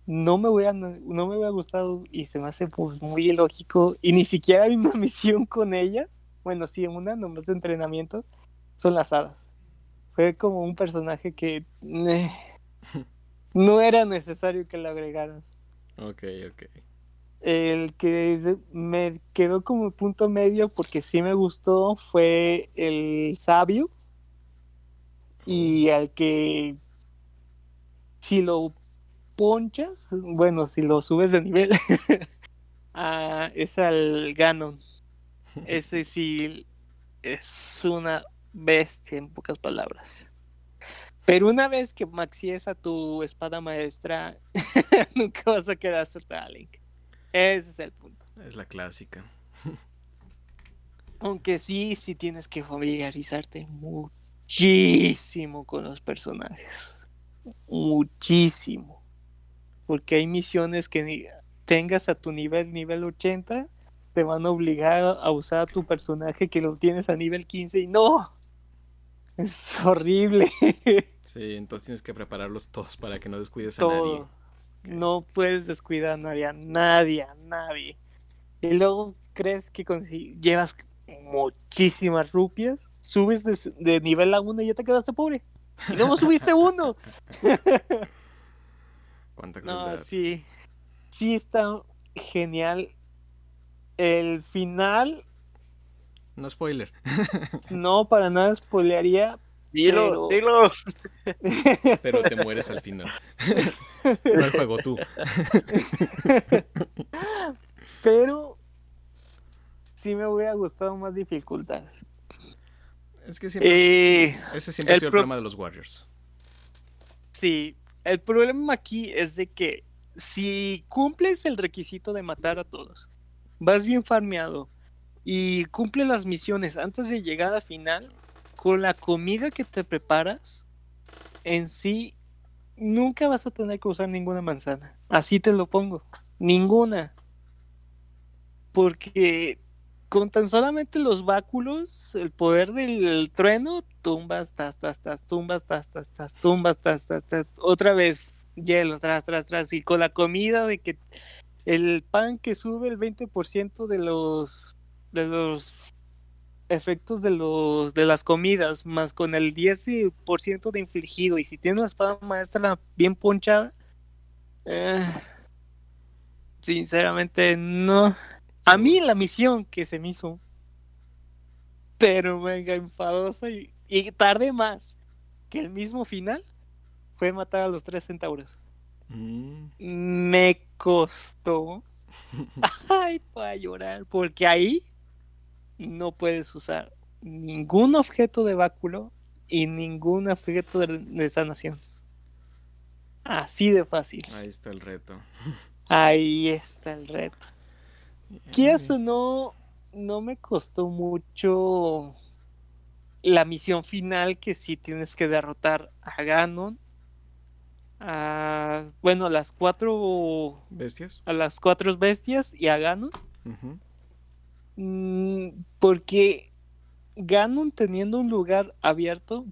no me hubiera, no me hubiera gustado y se me hace pues, muy ilógico y ni siquiera hay una *laughs* misión con ellas. Bueno, sí, una nomás de entrenamiento son las hadas. Fue como un personaje que eh, *laughs* no era necesario que lo agregaras.
Ok, ok.
El que me quedó como punto medio porque sí me gustó fue el sabio. Y al que si lo ponchas, bueno, si lo subes de nivel, *laughs* ah, es al Ganon. Ese sí es una bestia en pocas palabras. Pero una vez que maxies a tu espada maestra, *laughs* nunca vas a querer hacerte a Link. Ese es el punto.
Es la clásica.
Aunque sí, sí tienes que familiarizarte muchísimo con los personajes. Muchísimo. Porque hay misiones que tengas a tu nivel, nivel 80, te van a obligar a usar a tu personaje que lo tienes a nivel 15 y no. Es horrible. *laughs*
Sí, entonces tienes que prepararlos todos para que no descuides a nadie.
No puedes descuidar a nadie, a nadie, a nadie. Y luego crees que llevas muchísimas rupias, subes de, de nivel a uno y ya te quedaste pobre. Y luego subiste uno. *laughs*
Cuánta
No, sí. Sí está genial. El final,
No spoiler. *laughs*
no para nada spoilearía.
Dilo,
Pero-
dilo. *laughs*
Pero te mueres al final. *laughs* no el juego, tú.
Pero sí me hubiera gustado más dificultad.
Es que siempre. es-
Eh,
ese siempre ha
el
sido el
pro-
problema de los Warriors.
Sí, el problema aquí es de que si cumples el requisito de matar a todos, vas bien farmeado y cumple las misiones antes de llegar al final, con la comida que te preparas, en sí nunca vas a tener que usar ninguna manzana. Así te lo pongo. Ninguna. Porque con tan solamente los báculos, el poder del trueno, tumbas, tas, tas, tas, tumbas, tas, tas, tas, tumbas, tas, tas, tas, otra vez hielo, tras, tras, tras, y con la comida de que el pan que sube el 20% de los de los efectos de los de las comidas, más con el 10% de infligido, y si tienes la espada maestra bien ponchada, eh, sinceramente no. A mí la misión que se me hizo, pero mega enfadosa y, y tardé más que el mismo final, fue matar a los tres centauros.
Mm,
Me costó. *laughs* Ay, para llorar, porque ahí no puedes usar ningún objeto de báculo y ningún objeto de, de sanación. Así de fácil.
ahí está el reto.
Ahí está el reto. Quieras o no, no me costó mucho la misión final que sí tienes que derrotar a Ganon. A, bueno, a las cuatro
¿Bestias?
a las cuatro bestias y a Ganon. Mm, porque Ganon teniendo un lugar abierto,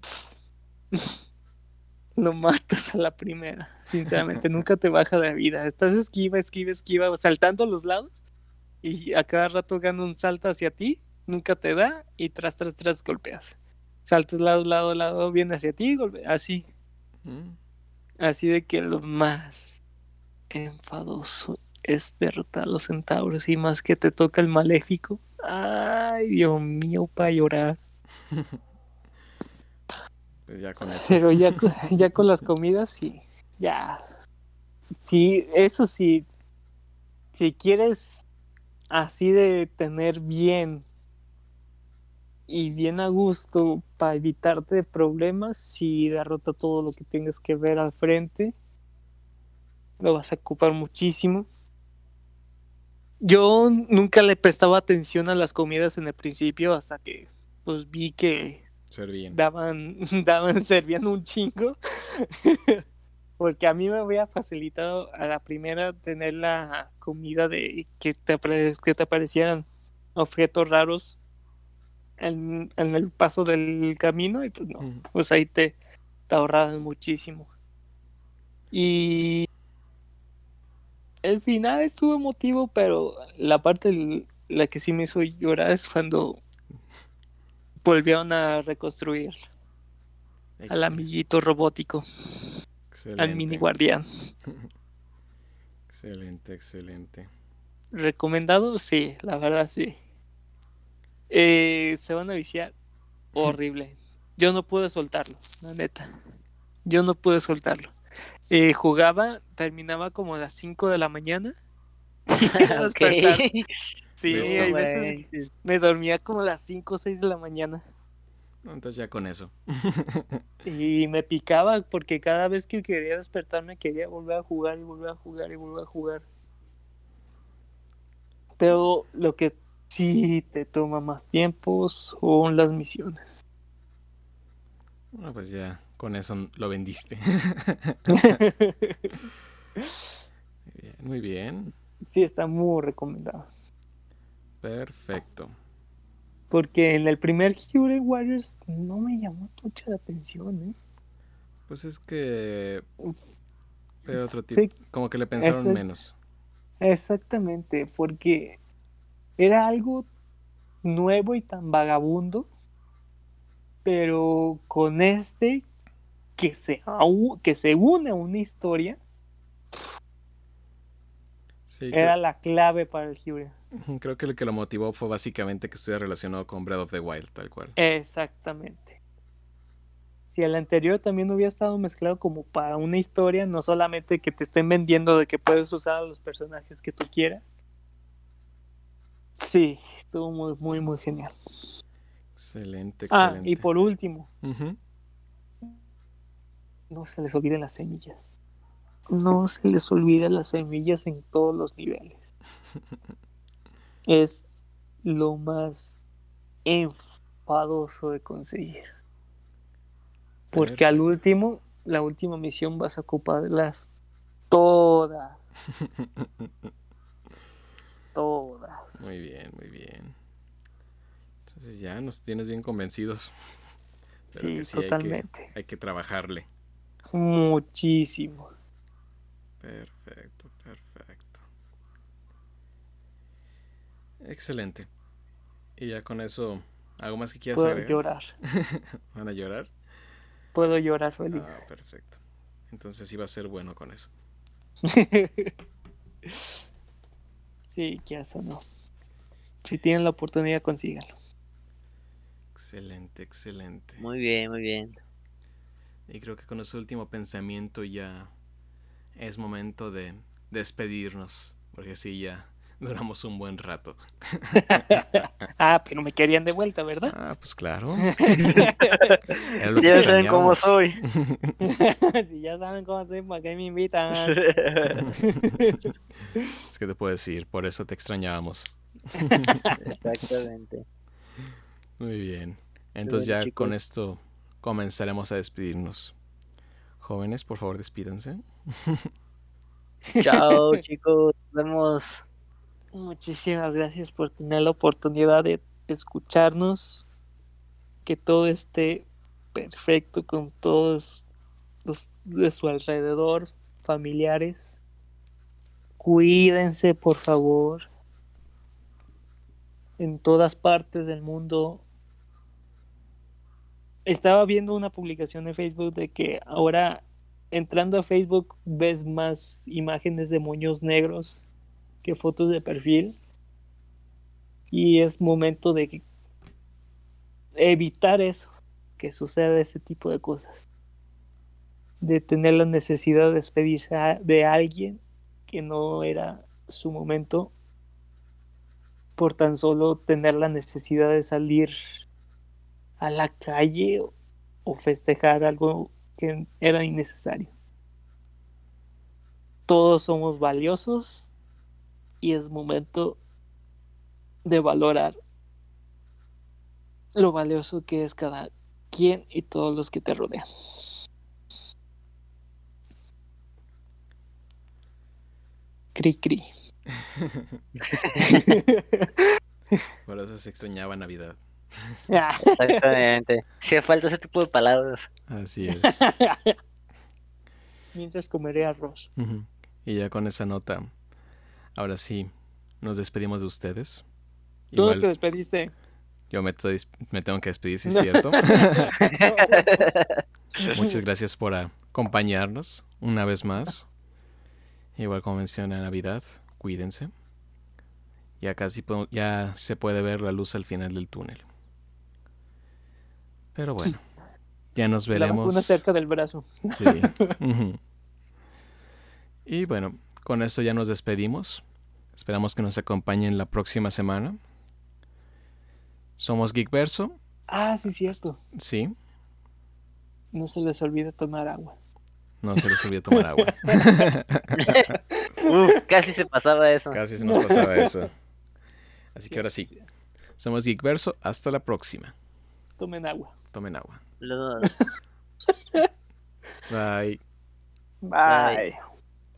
*laughs* lo matas a la primera. Sinceramente, *laughs* nunca te baja de vida. Estás esquiva, esquiva, esquiva, saltando a los lados. Y a cada rato Ganon salta hacia ti, nunca te da y tras, tras, tras golpeas. Saltas lado, lado, lado, viene hacia ti, golpe- así.
Mm.
Así de que lo más enfadoso es derrotar a los centauros y más que te toca el maléfico. Ay, Dios mío, para llorar. *laughs*
Pues ya con eso.
Pero ya, *laughs* ya con las comidas, sí. Ya. Sí, eso sí. Si quieres así de tener bien y bien a gusto para evitarte problemas, si derrota todo lo que tengas que ver al frente, lo vas a ocupar muchísimo. Yo nunca le prestaba atención a las comidas en el principio hasta que pues vi que
Servían.
daban, *laughs* daban, servían un chingo. *laughs* Porque a mí me había facilitado a la primera tener la comida de que te, que te aparecieran objetos raros en, en el paso del camino y pues no, pues ahí te, te ahorrabas muchísimo. Y el final estuvo emotivo, pero la parte la que sí me hizo llorar es cuando volvieron a reconstruir al amiguito robótico, al mini guardián. *laughs*
excelente, excelente.
¿Recomendado? Sí, la verdad sí. Eh, se van a viciar horrible. Yo no pude soltarlo, la neta. Yo no pude soltarlo. Eh, jugaba, terminaba como a las 5 de la mañana. *laughs* Sí,
Listo.
hay veces que me dormía como a las 5 o 6 de la mañana.
Entonces ya con eso. *laughs*
Y me picaba porque cada vez que quería despertarme quería volver a jugar y volver a jugar y volver a jugar. Pero lo que sí te toma más tiempo son las misiones.
Bueno, pues ya con eso lo vendiste. Bien, *laughs* muy bien.
sí, está muy recomendado.
Perfecto.
Porque en el primer Hero Warriors no me llamó mucha la atención, ¿eh?
Pues es que era otro
Sí,
tipo. Como que le pensaron menos.
Exactamente, porque era algo nuevo y tan vagabundo, pero con este que se, que se une a una historia,
Sí,
era la clave para el Hero.
Creo que lo que lo motivó fue básicamente que estuviera relacionado con Breath of the Wild, tal cual.
Exactamente. Si el anterior también hubiera estado mezclado como para una historia, no solamente que te estén vendiendo de que puedes usar a los personajes que tú quieras. Sí, estuvo muy, muy, muy genial.
Excelente,
Ah,
excelente.
y por último, no se les olviden las semillas. No se les olviden las semillas en todos los niveles. *laughs* Es lo más enfadoso de conseguir. Porque al último, la última misión vas a ocuparlas todas. *laughs* Todas.
Muy bien, muy bien. Entonces ya nos tienes bien convencidos. *laughs* Pero
Sí,
que sí hay que-
totalmente.
hay que trabajarle.
Muchísimo.
Perfecto, perfecto. Excelente. Y ya con eso, ¿algo más que quieras
Puedo
agregar?
llorar. *laughs*
¿Van a llorar?
Puedo llorar feliz.
Ah, perfecto. Entonces iba a ser bueno con eso. *laughs*
sí, eso no. Si tienen la oportunidad, consíganlo.
Excelente, excelente.
Muy bien, muy bien.
Y creo que con ese último pensamiento ya es momento de despedirnos. Porque sí, ya duramos un buen rato. *laughs*
Ah, pero me querían de vuelta, ¿verdad?
Ah, pues claro. *laughs* Era lo que
Ya saben cómo soy. *laughs*
si ya saben cómo soy, ¿para qué me invitan?
Es que te puedo decir, por eso te extrañábamos.
Exactamente.
Muy bien. Entonces
bueno,
ya con esto comenzaremos a despedirnos. Jóvenes, por favor, despídanse.
Chao, chicos. Nos vemos.
Muchísimas gracias por tener la oportunidad de escucharnos. Que todo esté perfecto con todos los de su alrededor, familiares. Cuídense, por favor. En todas partes del mundo. Estaba viendo una publicación en Facebook de que ahora entrando a Facebook ves más imágenes de moños negros fotos de perfil. Y es momento de evitar eso, que suceda ese tipo de cosas. De tener la necesidad de despedirse de alguien que no era su momento. por tan solo tener la necesidad de salir a la calle o festejar algo que era innecesario. Todos somos valiosos y es momento de valorar lo valioso que es cada quien y todos los que te rodean. Cri cri. *laughs*
Por eso se extrañaba Navidad.
Exactamente. Si falta ese tipo de palabras.
Así es. *laughs* *laughs*
Mientras comeré arroz.
Y ya con esa nota, ahora sí, nos despedimos de ustedes.
Tú
Igual
te despediste.
yo me, estoy- me tengo que despedir, si es cierto. *laughs* Muchas gracias por acompañarnos una vez más. Igual como menciona Navidad, cuídense. Ya casi ya se puede ver la luz al final del túnel. Pero bueno, ya nos veremos.
vacuna cerca del brazo.
Sí. *laughs* Y bueno, con esto ya nos despedimos. Esperamos que nos acompañen la próxima semana. Somos Geekverso,
Ah, sí, cierto.
sí.
No se les olvide tomar agua.
No se les olvide tomar agua. *laughs*
Uf, casi se pasaba eso.
Casi se nos pasaba eso. Así que ahora sí. Somos Geekverso. Hasta la próxima.
Tomen agua.
Tomen agua.
Los-
Bye.
Bye.